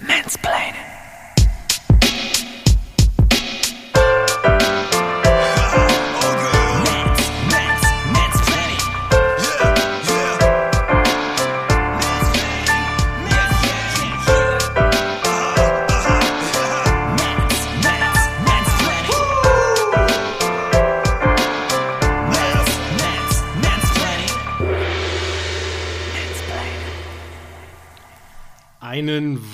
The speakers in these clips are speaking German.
Mansplaining.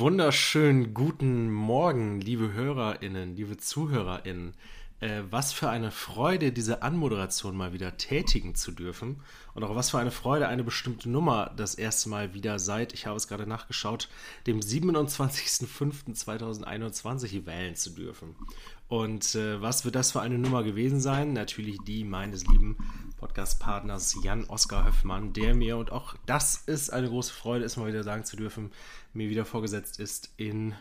Wunderschönen guten Morgen, liebe HörerInnen, liebe ZuhörerInnen. Äh, was für eine Freude, diese Anmoderation mal wieder tätigen zu dürfen. Und auch was für eine Freude, eine bestimmte Nummer das erste Mal wieder seit, ich habe es gerade nachgeschaut, dem 27.05.2021 wählen zu dürfen. Und äh, was wird das für eine Nummer gewesen sein? Natürlich die meines lieben Podcast-Partners Jan Oskar Höffmann, der mir, und auch das ist eine große Freude, es mal wieder sagen zu dürfen, mir wieder vorgesetzt ist in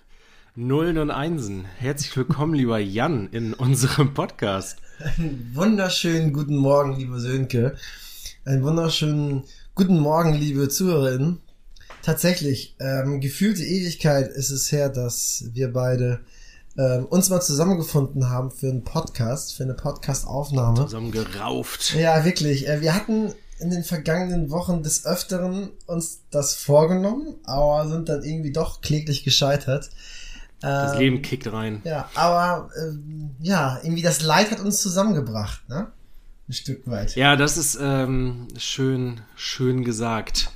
Nullen und Einsen. Herzlich willkommen, lieber Jan, in unserem Podcast. Einen wunderschönen guten Morgen, liebe Sönke. Einen wunderschönen guten Morgen, liebe Zuhörerinnen. Tatsächlich, ähm, gefühlte Ewigkeit ist es her, dass wir beide ähm, uns mal zusammengefunden haben für einen Podcast, für eine Podcast-Aufnahme. Zusammen gerauft. Ja, wirklich. Äh, wir hatten in den vergangenen Wochen des Öfteren uns das vorgenommen, aber sind dann irgendwie doch kläglich gescheitert. Das Ähm, Leben kickt rein. Ja, aber ähm, ja, irgendwie das Leid hat uns zusammengebracht, ne? Ein Stück weit. Ja, das ist ähm, schön, schön gesagt.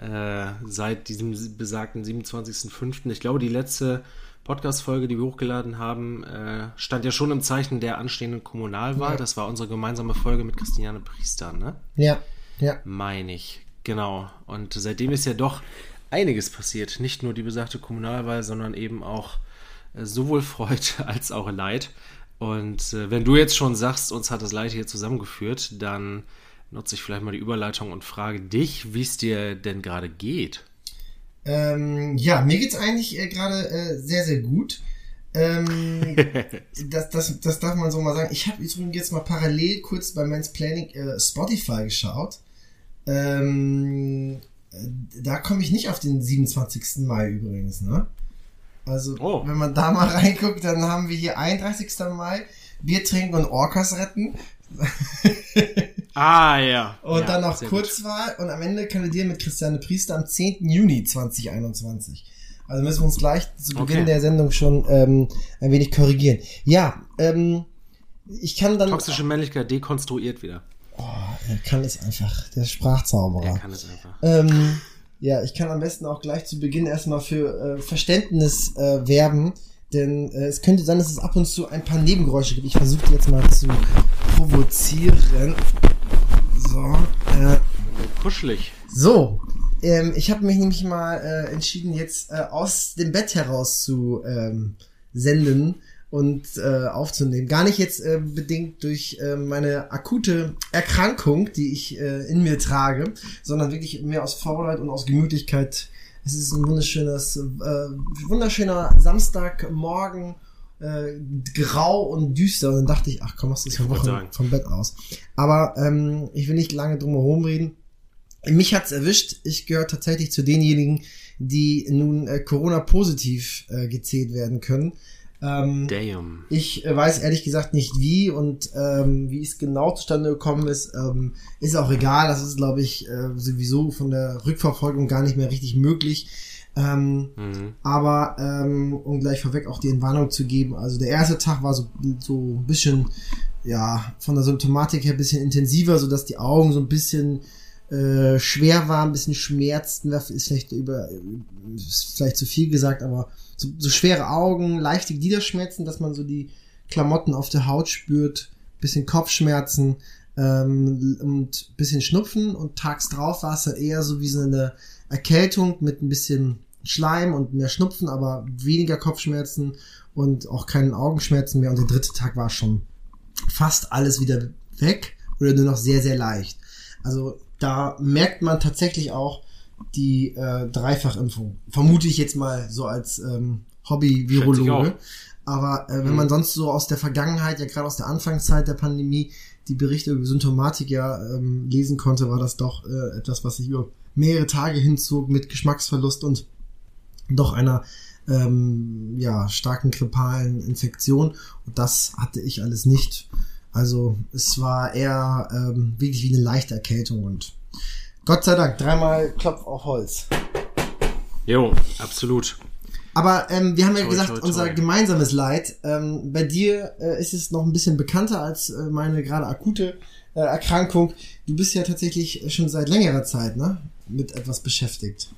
Äh, seit diesem besagten 27.05. Ich glaube, die letzte Podcast-Folge, die wir hochgeladen haben, äh, stand ja schon im Zeichen der anstehenden Kommunalwahl. Ja. Das war unsere gemeinsame Folge mit Christiane Priester, ne? Ja, ja. Meine ich. Genau. Und seitdem ist ja doch einiges passiert. Nicht nur die besagte Kommunalwahl, sondern eben auch äh, sowohl Freude als auch Leid. Und äh, wenn du jetzt schon sagst, uns hat das Leid hier zusammengeführt, dann nutze ich vielleicht mal die Überleitung und frage dich, wie es dir denn gerade geht. Ähm, ja, mir geht's eigentlich äh, gerade äh, sehr, sehr gut. Ähm, das, das, das darf man so mal sagen. Ich habe übrigens jetzt mal parallel kurz bei Men's Planning äh, Spotify geschaut. Ähm, äh, da komme ich nicht auf den 27. Mai übrigens, ne? Also, Oh. wenn man da mal reinguckt, dann haben wir hier 31. Mai, Bier trinken und Orcas retten. Ah, ja. Und ja, dann noch sehr gut. Kurzwahl und am Ende kandidieren mit Christiane Priester am 10. Juni 2021. Also müssen wir uns gleich zu Beginn Okay. der Sendung schon ähm, ein wenig korrigieren. Ja, ähm, ich kann dann... Toxische Männlichkeit dekonstruiert wieder. Oh, er kann es einfach, der Sprachzauberer. Er kann es einfach. Ähm, ja, ich kann am besten auch gleich zu Beginn erstmal für äh, Verständnis äh, werben, denn äh, es könnte sein, dass es ab und zu ein paar Nebengeräusche gibt. Ich versuche die jetzt mal zu provozieren. So, äh, Kuschelig. so, ähm, ich habe mich nämlich mal äh, entschieden, jetzt äh, aus dem Bett heraus zu ähm, senden und äh, aufzunehmen. Gar nicht jetzt äh, bedingt durch äh, meine akute Erkrankung, die ich äh, in mir trage, sondern wirklich mehr aus Faulheit und aus Gemütlichkeit. Es ist ein wunderschönes, äh, wunderschöner Samstagmorgen, äh, grau und düster. Und dann dachte ich, ach komm, machst du das sagen. vom Bett aus. Aber ähm, ich will nicht lange drum herum reden. Mich hat's erwischt. Ich gehöre tatsächlich zu denjenigen, die nun äh, Corona-positiv äh, gezählt werden können. Ähm, Damn. ich äh, weiß ehrlich gesagt nicht wie und ähm, wie es genau zustande gekommen ist, ähm, ist auch egal. Das ist, glaube ich, äh, sowieso von der Rückverfolgung gar nicht mehr richtig möglich. Ähm, Mhm. aber ähm, um gleich vorweg auch die Entwarnung zu geben, also der erste Tag war so, so ein bisschen, ja, von der Symptomatik her ein bisschen intensiver, so dass die Augen so ein bisschen äh, schwer waren, ein bisschen schmerzten, das ist vielleicht über, ist vielleicht zu viel gesagt, aber so, so schwere Augen, leichte Gliederschmerzen, dass man so die Klamotten auf der Haut spürt, bisschen Kopfschmerzen ähm, und bisschen Schnupfen und tags drauf war es dann eher so wie so eine Erkältung mit ein bisschen Schleim und mehr Schnupfen, aber weniger Kopfschmerzen und auch keinen Augenschmerzen mehr. Und der dritte Tag war schon fast alles wieder weg oder nur noch sehr, sehr leicht. Also da merkt man tatsächlich auch die äh, Dreifachimpfung. Vermute ich jetzt mal so als ähm, Hobby-Virologe. Aber äh, wenn Mhm. man sonst so aus der Vergangenheit, ja gerade aus der Anfangszeit der Pandemie, die Berichte über Symptomatik ja ähm, lesen konnte, war das doch äh, etwas, was sich über mehrere Tage hinzog mit Geschmacksverlust und doch einer ähm, ja, starken grippalen Infektionen. Und das hatte ich alles nicht. Also es war eher ähm, wirklich wie eine leichte Erkältung und Gott sei Dank, dreimal Klopf auf Holz. Jo, absolut. Aber ähm, wir haben ja Toi, gesagt, toi, toi. unser gemeinsames Leid. Ähm, bei dir äh, ist es noch ein bisschen bekannter als äh, meine gerade akute äh, Erkrankung. Du bist ja tatsächlich schon seit längerer Zeit ne, mit etwas beschäftigt.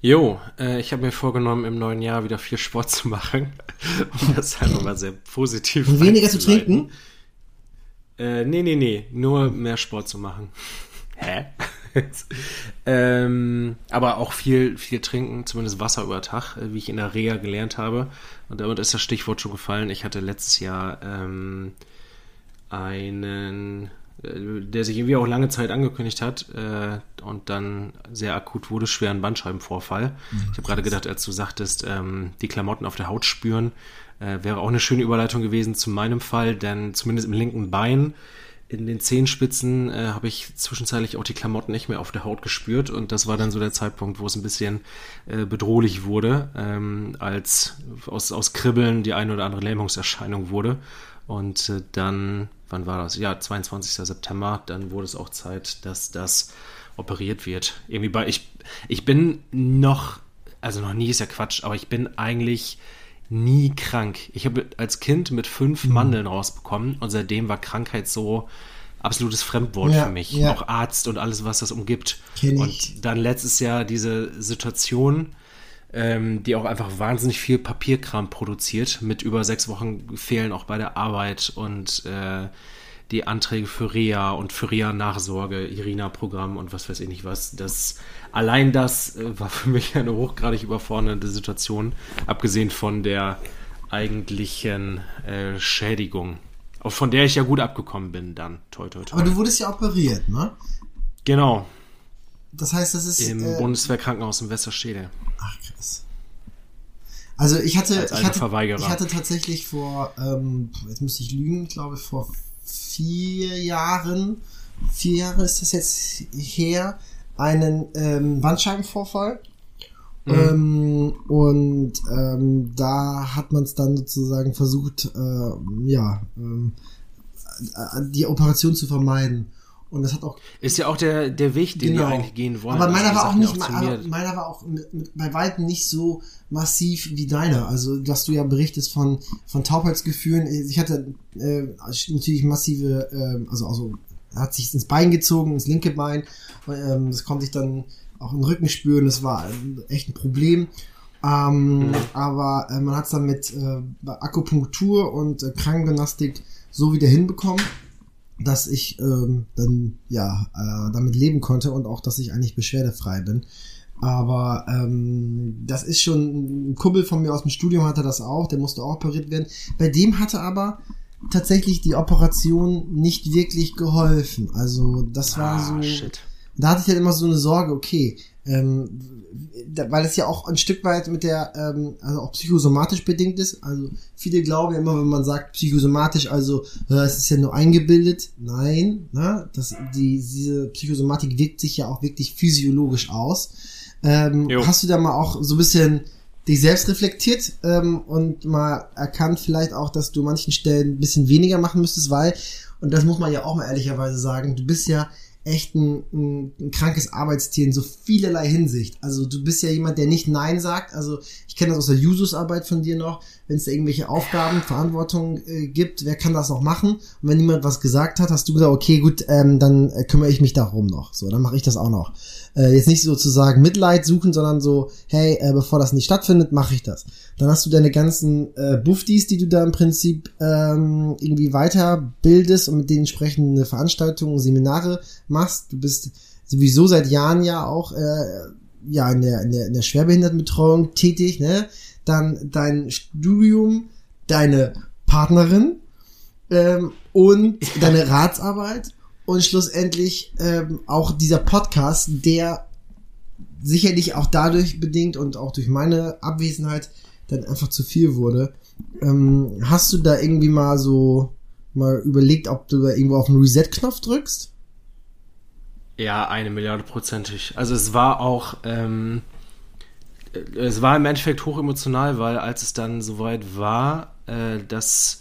Jo, äh, ich habe mir vorgenommen, im neuen Jahr wieder viel Sport zu machen. um das einfach mal sehr positiv Und weniger zu trinken. Äh, nee, nee, nee, nur mehr Sport zu machen. Hä? ähm, aber auch viel, viel trinken, zumindest Wasser über Tag, äh, wie ich in der Reha gelernt habe. Und damit ist das Stichwort schon gefallen. Ich hatte letztes Jahr ähm, einen, der sich irgendwie auch lange Zeit angekündigt hat äh, und dann sehr akut wurde, schweren Bandscheibenvorfall. Ich habe gerade gedacht, als du sagtest, ähm, die Klamotten auf der Haut spüren, äh, wäre auch eine schöne Überleitung gewesen zu meinem Fall, denn zumindest im linken Bein in den Zehenspitzen äh, habe ich zwischenzeitlich auch die Klamotten nicht mehr auf der Haut gespürt und das war dann so der Zeitpunkt, wo es ein bisschen äh, bedrohlich wurde, ähm, als aus, aus Kribbeln die eine oder andere Lähmungserscheinung wurde. Und äh, dann, wann war das? Ja, 22. September, dann wurde es auch Zeit, dass das operiert wird. Irgendwie bei, ich, ich bin noch, also noch nie ist ja Quatsch, aber ich bin eigentlich nie krank. Ich habe als Kind mit fünf Mhm. Mandeln rausbekommen und seitdem war Krankheit so absolutes Fremdwort Ja, für mich. ja. Auch Arzt und alles, was das umgibt. Kenn ich. Und dann letztes Jahr diese Situation, ähm, die auch einfach wahnsinnig viel Papierkram produziert. Mit über sechs Wochen fehlen auch bei der Arbeit und äh, die Anträge für Reha und für Reha-Nachsorge, Irina-Programm und was weiß ich nicht was. Das, allein das äh, war für mich eine hochgradig überfordernde Situation, abgesehen von der eigentlichen äh, Schädigung. Auch von der ich ja gut abgekommen bin dann. Toi, toi, toi. Aber du wurdest ja operiert, ne? genau, Das heißt, das ist. im äh, Bundeswehrkrankenhaus in Westerstede. Ach. Also ich hatte, ich hatte, ich hatte tatsächlich vor, ähm, jetzt müsste ich lügen, ich glaube vor vier Jahren, vier Jahre ist das jetzt her, einen ähm, Bandscheibenvorfall. Ähm, und ähm, da hat man es dann sozusagen versucht, äh, ja, ähm, äh, die Operation zu vermeiden. Und das hat auch Ist ja auch der, der Weg, den Genau. wir eigentlich gehen wollen. aber meiner Also, war auch nicht, aber mir, meiner war auch mit, mit, bei weitem nicht so massiv wie deiner. Also, dass du ja berichtest von, von Taubheitsgefühlen. Ich hatte äh, natürlich massive, äh, also, also hat sich ins Bein gezogen, ins linke Bein. Ähm, das konnte ich dann auch im Rücken spüren. Das war echt ein Problem. Ähm, Aber äh, man hat es dann mit äh, Akupunktur und äh, Krankengymnastik so wieder hinbekommen dass ich ähm, dann ja äh, damit leben konnte und auch, dass ich eigentlich beschwerdefrei bin. Aber ähm, das ist schon ein Kumpel von mir aus dem Studium hatte das auch, der musste auch operiert werden. Bei dem hatte aber tatsächlich die Operation nicht wirklich geholfen. Also das war ah, so. shit. Da hatte ich halt immer so eine Sorge, okay, ähm, da, weil es ja auch ein Stück weit mit der, ähm, also auch psychosomatisch bedingt ist. Also viele glauben ja immer, wenn man sagt psychosomatisch, also äh, es ist ja nur eingebildet. Nein, ne? das, die, diese Psychosomatik wirkt sich ja auch wirklich physiologisch aus. Ähm, Jo. hast du da mal auch so ein bisschen dich selbst reflektiert ähm, und mal erkannt vielleicht auch, dass du an manchen Stellen ein bisschen weniger machen müsstest, weil, und das muss man ja auch mal ehrlicherweise sagen, du bist ja echt ein, ein, ein krankes Arbeitstier in so vielerlei Hinsicht. Also du bist ja jemand, der nicht Nein sagt. Also ich kenne das aus der Jusus-Arbeit von dir noch. Wenn es irgendwelche Aufgaben, Verantwortung äh, gibt, wer kann das noch machen? Und wenn niemand was gesagt hat, hast du gesagt, okay, gut, ähm, dann äh, kümmere ich mich darum noch. So, dann mache ich das auch noch. Äh, jetzt nicht sozusagen Mitleid suchen, sondern so, hey, äh, bevor das nicht stattfindet, mache ich das. Dann hast du deine ganzen äh, Buffdies, die du da im Prinzip ähm, irgendwie weiterbildest und mit denen entsprechende Veranstaltungen, Seminare machst. Du bist sowieso seit Jahren ja auch äh, ja in der, in der, in der Schwerbehindertenbetreuung tätig, ne? Dann dein Studium, deine Partnerin ähm, und deine Ratsarbeit und schlussendlich ähm, auch dieser Podcast, der sicherlich auch dadurch bedingt und auch durch meine Abwesenheit dann einfach zu viel wurde. Ähm, hast du da irgendwie mal so mal überlegt, ob du da irgendwo auf den Reset-Knopf drückst? Ja, eine Milliarde prozentig. Also es war auch, ähm, es war im Endeffekt hochemotional, weil als es dann soweit war, äh, dass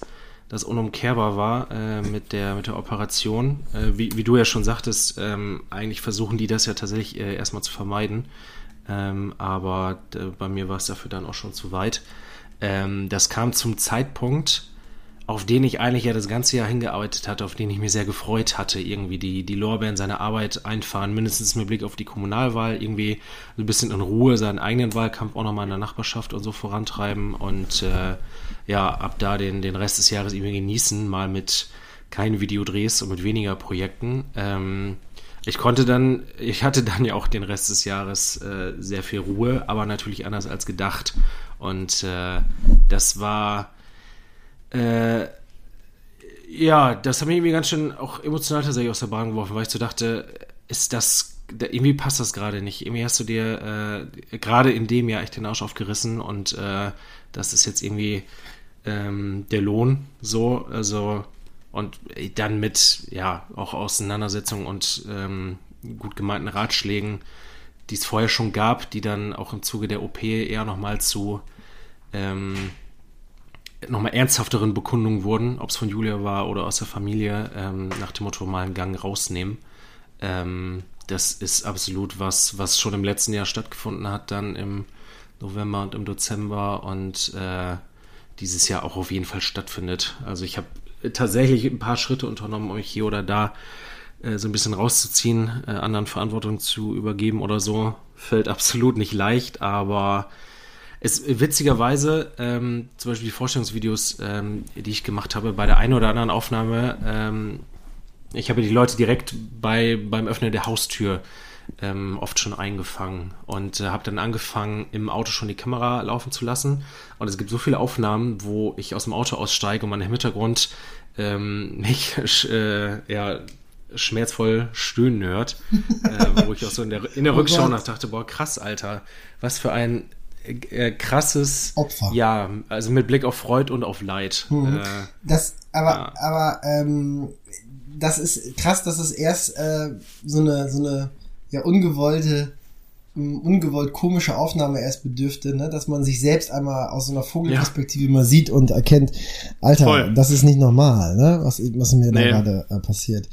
das unumkehrbar war äh, mit, der, mit der Operation, äh, wie, wie du ja schon sagtest, ähm, eigentlich versuchen die das ja tatsächlich äh, erstmal zu vermeiden. Ähm, aber äh, bei mir war es dafür dann auch schon zu weit. Ähm, das kam zum Zeitpunkt, auf den ich eigentlich ja das ganze Jahr hingearbeitet hatte, auf den ich mich sehr gefreut hatte, irgendwie die, die Lorbeeren seine Arbeit einfahren, mindestens mit Blick auf die Kommunalwahl, irgendwie ein bisschen in Ruhe seinen eigenen Wahlkampf auch nochmal in der Nachbarschaft und so vorantreiben und äh, ja, ab da den, den Rest des Jahres irgendwie genießen, mal mit keinen Videodrehs und mit weniger Projekten. Ähm, ich konnte dann, ich hatte dann ja auch den Rest des Jahres äh, sehr viel Ruhe, aber natürlich anders als gedacht. Und äh, das war äh, ja, das hat mich irgendwie ganz schön auch emotional tatsächlich aus der Bahn geworfen, weil ich so dachte, ist das, irgendwie passt das gerade nicht. Irgendwie hast du dir äh, gerade in dem Jahr echt den Arsch aufgerissen und äh, das ist jetzt irgendwie ähm, der Lohn so, also und dann mit, ja, auch Auseinandersetzungen und ähm, gut gemeinten Ratschlägen, die es vorher schon gab, die dann auch im Zuge der OP eher nochmal zu ähm, nochmal ernsthafteren Bekundungen wurden, ob es von Julia war oder aus der Familie, ähm, nach dem Motto mal einen Gang rausnehmen. Ähm, das ist absolut was, was schon im letzten Jahr stattgefunden hat, dann im November und im Dezember und äh, dieses Jahr auch auf jeden Fall stattfindet. Also ich habe tatsächlich ein paar Schritte unternommen, um mich hier oder da äh, so ein bisschen rauszuziehen, äh, anderen Verantwortung zu übergeben oder so. Fällt absolut nicht leicht, aber es witzigerweise, ähm, zum Beispiel die Vorstellungsvideos, ähm, die ich gemacht habe, bei der einen oder anderen Aufnahme, ähm, ich habe die Leute direkt bei, beim Öffnen der Haustür ähm, oft schon eingefangen und äh, habe dann angefangen, im Auto schon die Kamera laufen zu lassen. Und es gibt so viele Aufnahmen, wo ich aus dem Auto aussteige und man im Hintergrund ähm, mich äh, ja, schmerzvoll stöhnen hört, äh, wo ich auch so in der, in der oh Rückschau nach dachte, boah, krass, Alter, was für ein äh, krasses Opfer. Ja, also mit Blick auf Freud und auf Leid. Hm. Äh, das, aber, ja. aber ähm, das ist krass, dass es erst äh, so eine so eine ja ungewollte ungewollt komische Aufnahme erst bedürfte, ne? dass man sich selbst einmal aus so einer Vogelperspektive ja. mal sieht und erkennt, Alter, Voll. das ist nicht normal, ne? was, was mir nee. da gerade äh, passiert.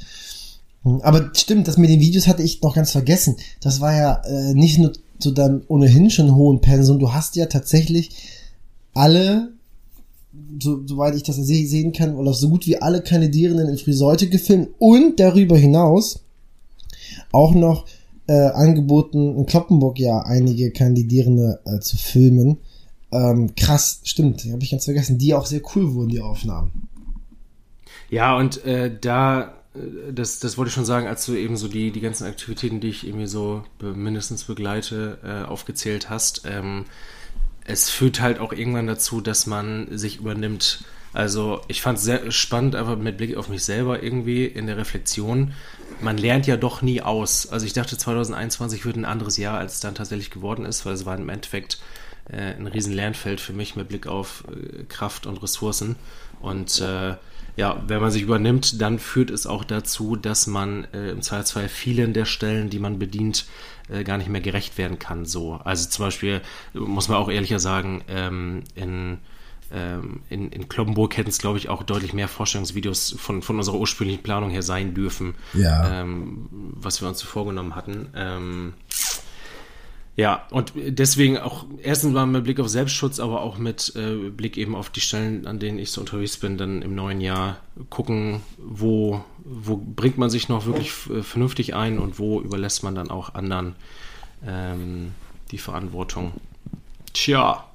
Hm, aber stimmt, das mit den Videos hatte ich noch ganz vergessen. Das war ja äh, nicht nur zu deinem ohnehin schon hohen Pensum, du hast ja tatsächlich alle, so, soweit ich das sehen kann, oder so gut wie alle Kandidierenden in Friseute gefilmt und darüber hinaus auch noch äh, angeboten, in Kloppenburg ja einige Kandidierende äh, zu filmen. Ähm, krass, stimmt, habe ich ganz vergessen, die auch sehr cool wurden, die Aufnahmen. Ja, und äh, da das, das wollte ich schon sagen, als du eben so die, die ganzen Aktivitäten, die ich irgendwie so mindestens begleite, äh, aufgezählt hast. Ähm, es führt halt auch irgendwann dazu, dass man sich übernimmt. Also ich fand es sehr spannend, einfach mit Blick auf mich selber irgendwie in der Reflexion. Man lernt ja doch nie aus. Also ich dachte 2021 wird ein anderes Jahr, als es dann tatsächlich geworden ist, weil es war im Endeffekt äh, ein riesen Lernfeld für mich mit Blick auf äh, Kraft und Ressourcen. Und äh, ja, wenn man sich übernimmt, dann führt es auch dazu, dass man äh, im Zweifelsfall vielen der Stellen, die man bedient, äh, gar nicht mehr gerecht werden kann. So, also zum Beispiel muss man auch ehrlicher sagen, ähm, in ähm, in, in Kloppenburg hätten es, glaube ich, auch deutlich mehr Vorstellungsvideos von, von unserer ursprünglichen Planung her sein dürfen, ja. ähm, was wir uns so vorgenommen hatten. Ähm, ja, und deswegen auch erstens mal mit Blick auf Selbstschutz, aber auch mit äh, Blick eben auf die Stellen, an denen ich so unterwegs bin, dann im neuen Jahr gucken, wo, wo bringt man sich noch wirklich vernünftig ein und wo überlässt man dann auch anderen ähm, die Verantwortung. Tja.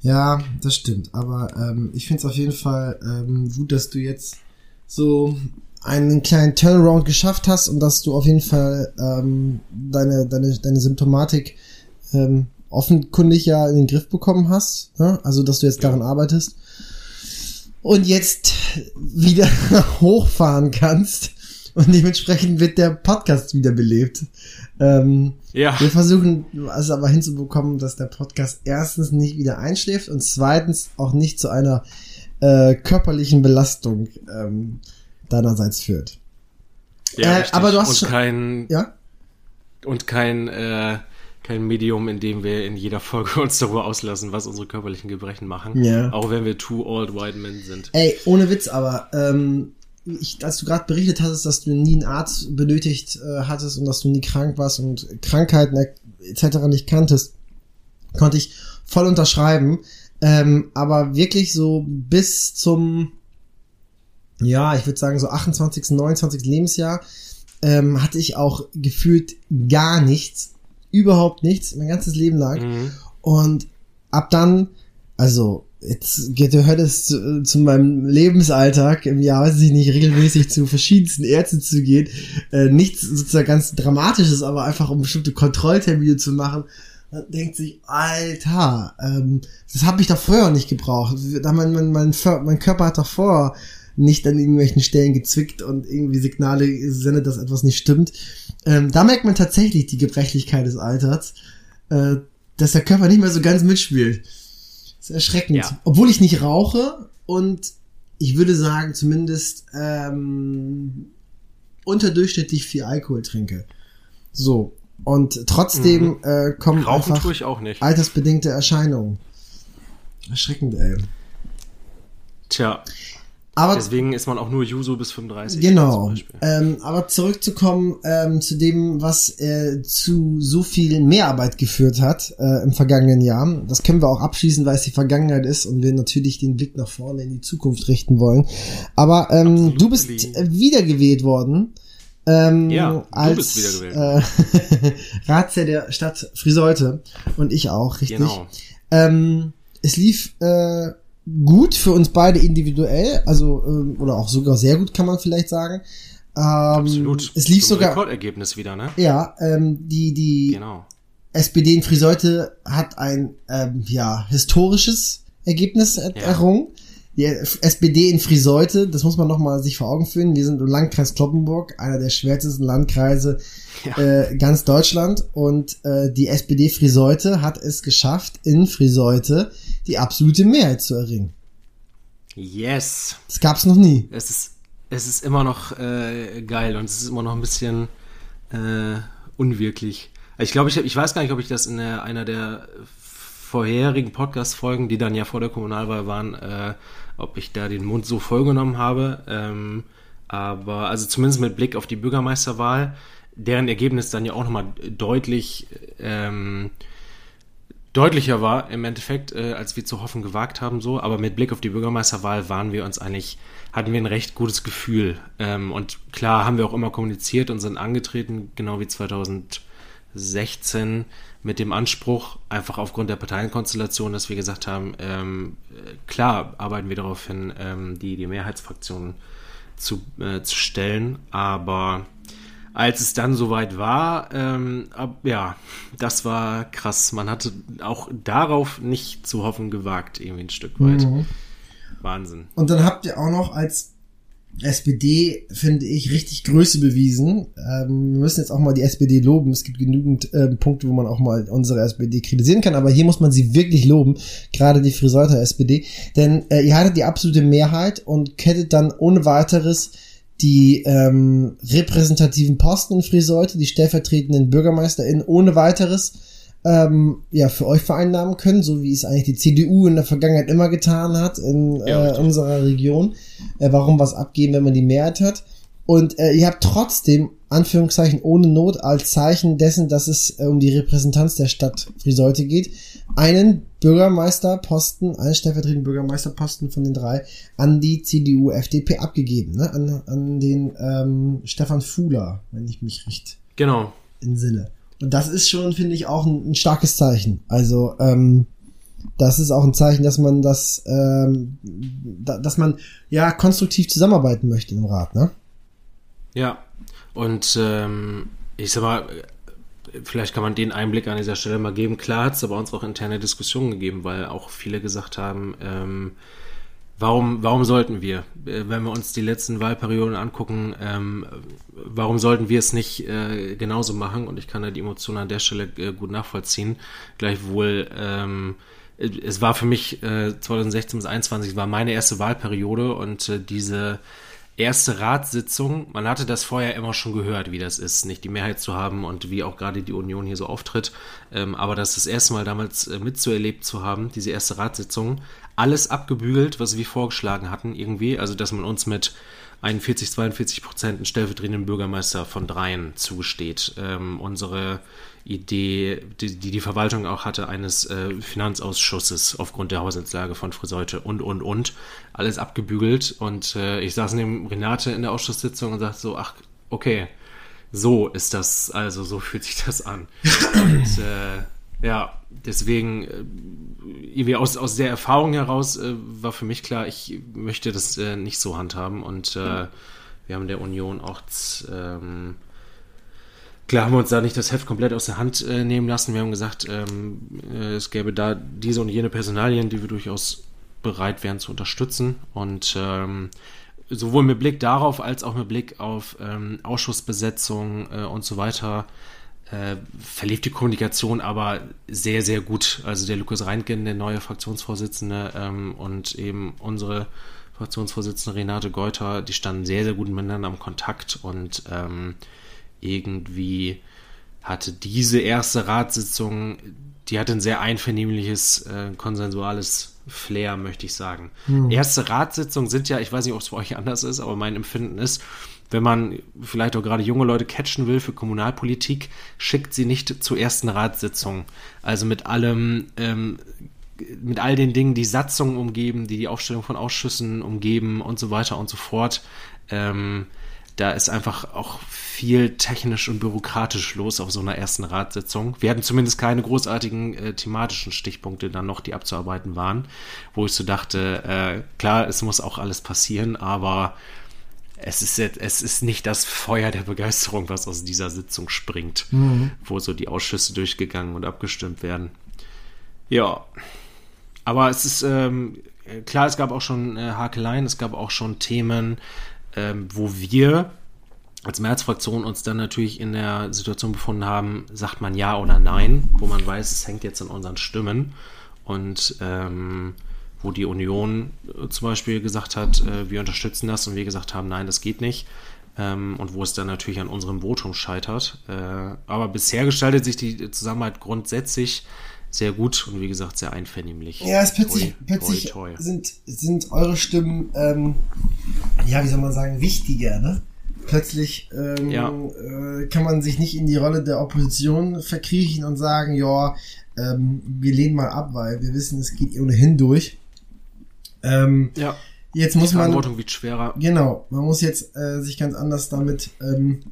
Ja, das stimmt. Aber ähm, ich finde es auf jeden Fall ähm, gut, dass du jetzt so einen kleinen Turnaround geschafft hast und dass du auf jeden Fall ähm, deine, deine, deine Symptomatik ähm, offenkundig ja in den Griff bekommen hast. Ne? Also, dass du jetzt daran arbeitest und jetzt wieder hochfahren kannst. Und dementsprechend wird der Podcast wieder belebt. Ähm, ja. Wir versuchen es aber hinzubekommen, dass der Podcast erstens nicht wieder einschläft und zweitens auch nicht zu einer äh, körperlichen Belastung ähm, deinerseits führt. Ja, äh, aber du hast und schon, kein ja und kein äh, kein Medium, in dem wir in jeder Folge uns darüber auslassen, was unsere körperlichen Gebrechen machen. Ja. Auch wenn wir two old white men sind. Ey, ohne Witz, aber ähm, ich, als du gerade berichtet hattest, dass du nie einen Arzt benötigt äh, hattest und dass du nie krank warst und Krankheiten etc. nicht kanntest, konnte ich voll unterschreiben. Ähm, aber wirklich so bis zum, ja, ich würde sagen so 28., 29. Lebensjahr ähm, hatte ich auch gefühlt gar nichts, überhaupt nichts, mein ganzes Leben lang. Mhm. Und ab dann, also jetzt gehört es zu, zu, meinem Lebensalltag im Jahr, weiß ich nicht, regelmäßig zu verschiedensten Ärzten zu gehen. Äh, nichts sozusagen ganz Dramatisches, aber einfach um bestimmte Kontrolltermine zu machen. Man denkt sich, Alter, ähm, das habe ich doch vorher nicht gebraucht. Da mein, mein, mein, mein Körper hat doch vorher nicht an irgendwelchen Stellen gezwickt und irgendwie Signale sendet, dass etwas nicht stimmt. Ähm, da merkt man tatsächlich die Gebrechlichkeit des Alters, äh, dass der Körper nicht mehr so ganz mitspielt. Das ist erschreckend. Ja. Obwohl ich nicht rauche und ich würde sagen, zumindest ähm, unterdurchschnittlich viel Alkohol trinke. So. Und trotzdem mhm. äh, kommen Rauchen einfach tue ich auch nicht. altersbedingte Erscheinungen. Erschreckend, ey. Tja. Aber, Deswegen ist man auch nur Juso bis 35. Genau. Ähm, aber zurückzukommen ähm, zu dem, was äh, zu so viel Mehrarbeit geführt hat äh, im vergangenen Jahr. Das können wir auch abschließen, weil es die Vergangenheit ist und wir natürlich den Blick nach vorne in die Zukunft richten wollen. Aber ähm, du bist wiedergewählt worden. Ähm, ja, als, du bist wiedergewählt. Äh, Ratsherr der Stadt Friseute und ich auch, richtig. Genau. Ähm, es lief äh, gut für uns beide individuell, also ähm, oder auch sogar sehr gut kann man vielleicht sagen. Ähm, Absolut. Es lief Zum sogar Rekordergebnis wieder, ne? Ja, ähm, die die genau. SPD in Friseute hat ein ähm, ja historisches Ergebnis er ja. errungen. Die SPD in Friseute, das muss man noch mal sich vor Augen führen. Wir sind im Landkreis Kloppenburg, einer der schwärzesten Landkreise ja. äh, ganz Deutschland. Und äh, die SPD Friseute hat es geschafft, in Friseute die absolute Mehrheit zu erringen. Yes. Das gab's noch nie. Es ist, es ist immer noch äh, geil und es ist immer noch ein bisschen äh, unwirklich. Ich glaube, ich, ich weiß gar nicht, ob ich das in der, einer der vorherigen Podcast-Folgen, die dann ja vor der Kommunalwahl waren, äh, ob ich da den Mund so vollgenommen habe. Ähm, aber also zumindest mit Blick auf die Bürgermeisterwahl, deren Ergebnis dann ja auch nochmal deutlich ähm, deutlicher war im Endeffekt, äh, als wir zu hoffen gewagt haben, so. Aber mit Blick auf die Bürgermeisterwahl waren wir uns eigentlich, hatten wir ein recht gutes Gefühl. Ähm, und klar haben wir auch immer kommuniziert und sind angetreten, genau wie 2016, mit dem Anspruch, einfach aufgrund der Parteienkonstellation, dass wir gesagt haben, ähm, klar arbeiten wir darauf hin, ähm, die, die Mehrheitsfraktionen zu, äh, zu stellen, aber als es dann soweit war, ähm, ab, ja, das war krass. Man hatte auch darauf nicht zu hoffen gewagt, irgendwie ein Stück weit. Mhm. Wahnsinn. Und dann habt ihr auch noch als SPD, finde ich, richtig Größe bewiesen. Ähm, wir müssen jetzt auch mal die SPD loben. Es gibt genügend äh, Punkte, wo man auch mal unsere SPD kritisieren kann, aber hier muss man sie wirklich loben, gerade die Friseuter SPD. Denn äh, ihr hattet die absolute Mehrheit und kettet dann ohne weiteres die ähm, repräsentativen Posten in Friseute, die stellvertretenden BürgermeisterInnen ohne weiteres ähm, ja, für euch vereinnahmen können, so wie es eigentlich die CDU in der Vergangenheit immer getan hat in ja, äh, unserer Region. Äh, warum was abgeben, wenn man die Mehrheit hat? Und äh, ihr habt trotzdem, Anführungszeichen, ohne Not als Zeichen dessen, dass es äh, um die Repräsentanz der Stadt Friseute geht, einen Bürgermeisterposten, einen stellvertretenden Bürgermeisterposten von den drei an die CDU, FDP abgegeben, ne? an, an den ähm, Stefan Fuhler, wenn ich mich recht genau. entsinne. Und das ist schon, finde ich, auch ein, ein, starkes Zeichen. Also, ähm, das ist auch ein Zeichen, dass man das, ähm, da, dass man ja konstruktiv zusammenarbeiten möchte im Rat, ne? Ja, und ähm, ich sag mal, vielleicht kann man den Einblick an dieser Stelle mal geben. Klar hat es aber uns auch interne Diskussionen gegeben, weil auch viele gesagt haben, ähm, warum, warum sollten wir, äh, wenn wir uns die letzten Wahlperioden angucken, ähm, warum sollten wir es nicht äh, genauso machen? Und ich kann da die Emotionen an der Stelle äh, gut nachvollziehen. Gleichwohl, ähm, es war für mich äh, 2016 bis 2021 war meine erste Wahlperiode und äh, diese erste Ratssitzung, man hatte das vorher immer schon gehört, wie das ist, nicht die Mehrheit zu haben und wie auch gerade die Union hier so auftritt. Ähm, aber das das erste Mal damals äh, mitzuerlebt zu haben, diese erste Ratssitzung, alles abgebügelt, was wir vorgeschlagen hatten irgendwie. Also, dass man uns mit 41, 42 Prozent einen stellvertretenden Bürgermeister von dreien zugesteht. Ähm, unsere Idee, die, die, die Verwaltung auch hatte, eines äh, Finanzausschusses aufgrund der Haushaltslage von Friseute und, und, und. Alles abgebügelt. Und äh, ich saß neben Renate in der Ausschusssitzung und sagte so, ach, okay, so ist das, also so fühlt sich das an. und, äh, ja, deswegen, äh, irgendwie aus, aus der Erfahrung heraus äh, war für mich klar, ich möchte das äh, nicht so handhaben. Und äh, wir haben der Union auch ähm, Klar haben wir uns da nicht das Heft komplett aus der Hand äh, nehmen lassen. Wir haben gesagt, ähm, äh, es gäbe da diese und jene Personalien, die wir durchaus bereit wären zu unterstützen. Und ähm, sowohl mit Blick darauf als auch mit Blick auf ähm, Ausschussbesetzung und so weiter äh, verlief die Kommunikation aber sehr, sehr gut. Also der Lukas Reintgen, der neue Fraktionsvorsitzende ähm, und eben unsere Fraktionsvorsitzende Renate Geuter, die standen sehr, sehr gut miteinander im Kontakt und ähm, irgendwie hatte diese erste Ratssitzung, die hatte ein sehr einvernehmliches, äh, konsensuales Flair, möchte ich sagen. Hm. Erste Ratssitzungen sind ja, ich weiß nicht, ob es bei euch anders ist, aber mein Empfinden ist, wenn man vielleicht auch gerade junge Leute catchen will für Kommunalpolitik, schickt sie nicht zur ersten Ratssitzung. Also mit allem, ähm, mit all den Dingen, die Satzungen umgeben, die die Aufstellung von Ausschüssen umgeben und so weiter und so fort. Ähm, da ist einfach auch viel technisch und bürokratisch los auf so einer ersten Ratssitzung. Wir hatten zumindest keine großartigen äh, thematischen Stichpunkte dann noch, die abzuarbeiten waren, wo ich so dachte, äh, klar, es muss auch alles passieren, aber es ist, es ist nicht das Feuer der Begeisterung, was aus dieser Sitzung springt, mhm. wo so die Ausschüsse durchgegangen und abgestimmt werden. Ja, aber es ist ähm, klar, es gab auch schon äh, Hakeleien, es gab auch schon Themen, ähm, wo wir als Märzfraktion uns dann natürlich in der Situation befunden haben, sagt man ja oder nein, wo man weiß, es hängt jetzt an unseren Stimmen und ähm, wo die Union äh, zum Beispiel gesagt hat, äh, wir unterstützen das und wir gesagt haben, nein, das geht nicht. Ähm, und wo es dann natürlich an unserem Votum scheitert. Äh, aber bisher gestaltet sich die Zusammenarbeit grundsätzlich sehr gut und wie gesagt sehr einvernehmlich. Ja, es plötzlich, toi, plötzlich toi, toi. Sind, sind eure Stimmen, ähm, ja, wie soll man sagen, wichtiger, ne? Plötzlich ähm, ja. äh, kann man sich nicht in die Rolle der Opposition verkriechen und sagen, ja, ähm, wir lehnen mal ab, weil wir wissen, es geht ohnehin durch. Ähm, ja. Jetzt muss die Verantwortung man. wird schwerer. Genau, man muss jetzt äh, sich ganz anders damit ähm,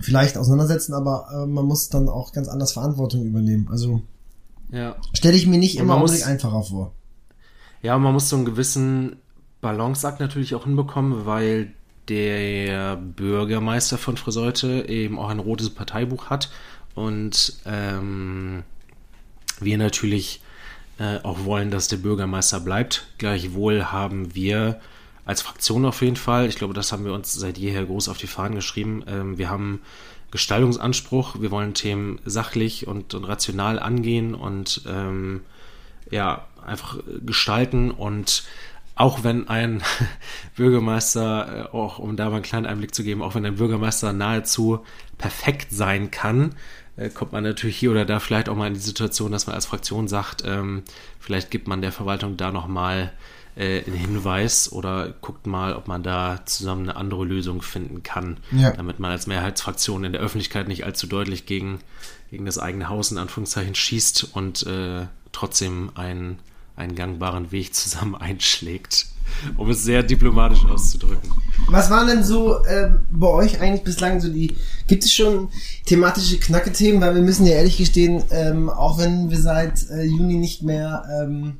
vielleicht auseinandersetzen, aber äh, man muss dann auch ganz anders Verantwortung übernehmen. Also ja. Stelle ich mir nicht immer muss, einfacher vor. Ja, man muss so einen gewissen Balanceakt natürlich auch hinbekommen, weil der Bürgermeister von Friseute eben auch ein rotes Parteibuch hat und ähm, wir natürlich äh, auch wollen, dass der Bürgermeister bleibt. Gleichwohl haben wir als Fraktion auf jeden Fall, ich glaube, das haben wir uns seit jeher groß auf die Fahnen geschrieben, ähm, wir haben Gestaltungsanspruch. Wir wollen Themen sachlich und, und rational angehen und ähm, ja, einfach gestalten und auch wenn ein Bürgermeister, äh, auch um da mal einen kleinen Einblick zu geben, auch wenn ein Bürgermeister nahezu perfekt sein kann, äh, kommt man natürlich hier oder da vielleicht auch mal in die Situation, dass man als Fraktion sagt, ähm, vielleicht gibt man der Verwaltung da nochmal äh, einen Hinweis oder guckt mal, ob man da zusammen eine andere Lösung finden kann, ja. damit man als Mehrheitsfraktion in der Öffentlichkeit nicht allzu deutlich gegen, gegen das eigene Haus in Anführungszeichen schießt und äh, trotzdem einen, einen gangbaren Weg zusammen einschlägt, um es sehr diplomatisch auszudrücken. Was waren denn so äh, bei euch eigentlich bislang so die, gibt es schon thematische Knacke-Themen, weil wir müssen ja ehrlich gestehen, ähm, auch wenn wir seit äh, Juni nicht mehr ähm,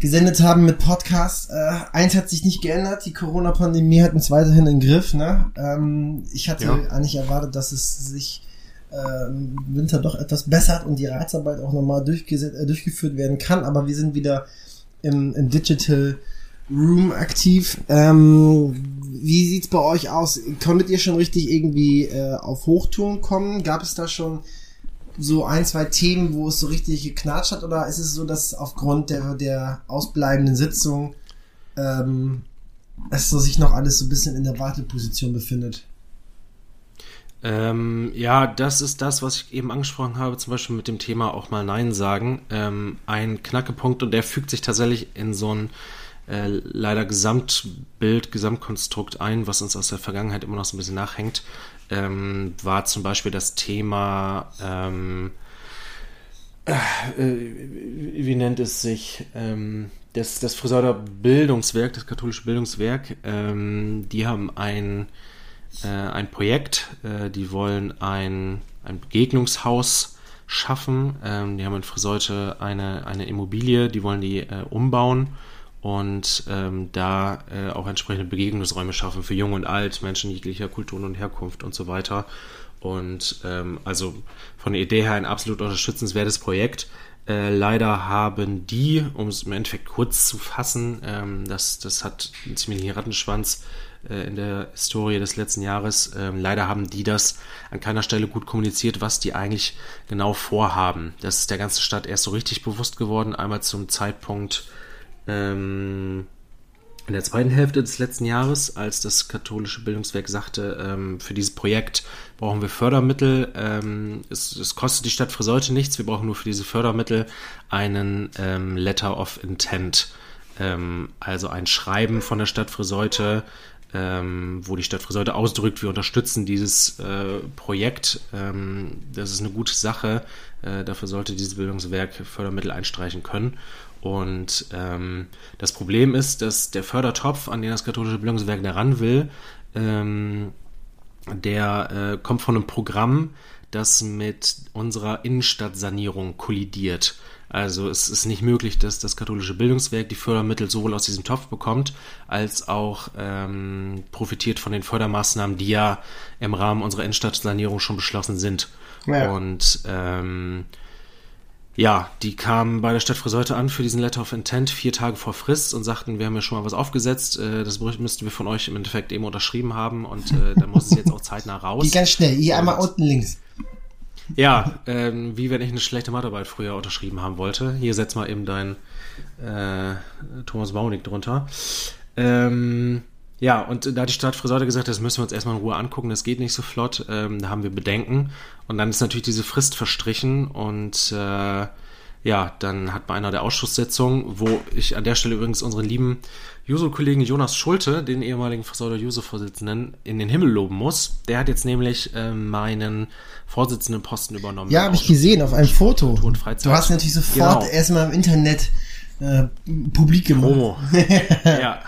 gesendet haben mit Podcast. Äh, eins hat sich nicht geändert, die Corona-Pandemie hat uns weiterhin im Griff. Ne? Ähm, ich hatte ja. eigentlich erwartet, dass es sich äh, im Winter doch etwas bessert und die Ratsarbeit auch nochmal äh, durchgeführt werden kann, aber wir sind wieder im, im Digital Room aktiv. Ähm, wie sieht's bei euch aus? Konntet ihr schon richtig irgendwie äh, auf Hochtouren kommen? Gab es da schon so ein, zwei Themen, wo es so richtig geknatscht hat? Oder ist es so, dass aufgrund der, der ausbleibenden Sitzung ähm, es so sich noch alles so ein bisschen in der Warteposition befindet. Ähm, ja, das ist das, was ich eben angesprochen habe, zum Beispiel mit dem Thema auch mal Nein sagen. Ähm, ein Knackepunkt und der fügt sich tatsächlich in so ein äh, leider Gesamtbild, Gesamtkonstrukt ein, was uns aus der Vergangenheit immer noch so ein bisschen nachhängt, ähm, war zum Beispiel das Thema, ähm, äh, wie nennt es sich, ähm, das, das Friseuder Bildungswerk, das katholische Bildungswerk, ähm, die haben ein äh, ein Projekt. Äh, die wollen ein, ein Begegnungshaus schaffen. Ähm, die haben in Friseute eine, eine Immobilie, die wollen die äh, umbauen und ähm, da äh, auch entsprechende Begegnungsräume schaffen für Jung und Alt, Menschen jeglicher Kulturen und Herkunft und so weiter. Und ähm, also von der Idee her ein absolut unterstützenswertes Projekt. Äh, leider haben die, um es im Endeffekt kurz zu fassen, ähm, das, das hat einen ziemlichen Rattenschwanz, äh, in der Historie des letzten Jahres. Ähm, leider haben die das an keiner Stelle gut kommuniziert, was die eigentlich genau vorhaben. Das ist der ganzen Stadt erst so richtig bewusst geworden. Einmal zum Zeitpunkt ähm, in der zweiten Hälfte des letzten Jahres, als das katholische Bildungswerk sagte, ähm, für dieses Projekt brauchen wir Fördermittel. Ähm, es, es, kostet die Stadt Friseute nichts. Wir brauchen nur für diese Fördermittel einen ähm, Letter of Intent. Ähm, also ein Schreiben von der Stadt Friseute, ähm, wo die Stadt Friseute ausdrückt, wir unterstützen dieses äh, Projekt. Ähm, das ist eine gute Sache. Äh, dafür sollte dieses Bildungswerk Fördermittel einstreichen können. Und ähm, das Problem ist, dass der Fördertopf, an den das katholische Bildungswerk daran will, ähm, der äh, kommt von einem Programm, das mit unserer Innenstadtsanierung kollidiert. Also es ist nicht möglich, dass das katholische Bildungswerk die Fördermittel sowohl aus diesem Topf bekommt, als auch ähm, profitiert von den Fördermaßnahmen, die ja im Rahmen unserer Innenstadtsanierung schon beschlossen sind. Ja. Und ähm, ja, die kamen bei der Stadt Friseute an für diesen Letter of Intent vier Tage vor Frist und sagten, wir haben ja schon mal was aufgesetzt, äh, das müssten wir von euch im Endeffekt eben unterschrieben haben und äh, da muss es jetzt auch zeitnah raus. Die ganz schnell, hier einmal unten links. Ja, ähm, wie wenn ich eine schlechte Mathearbeit früher unterschrieben haben wollte. Hier setz mal eben dein äh, Thomas Baunig drunter. Ähm, ja, und da hat die Stadt Friseute gesagt, das müssen wir uns erstmal in Ruhe angucken, das geht nicht so flott, ähm, da haben wir Bedenken. Und dann ist natürlich diese Frist verstrichen und äh, ja, dann hat bei einer der Ausschusssitzungen, wo ich an der Stelle übrigens unseren lieben Juso-Kollegen Jonas Schulte, den ehemaligen Friseur Juso-Vorsitzenden, in den Himmel loben muss. Der hat jetzt nämlich äh, meinen Vorsitzendenposten übernommen. Ja, habe ich gesehen auf einem Foto. Du hast natürlich sofort genau. erstmal im Internet äh, publik gemacht. Promo. ja.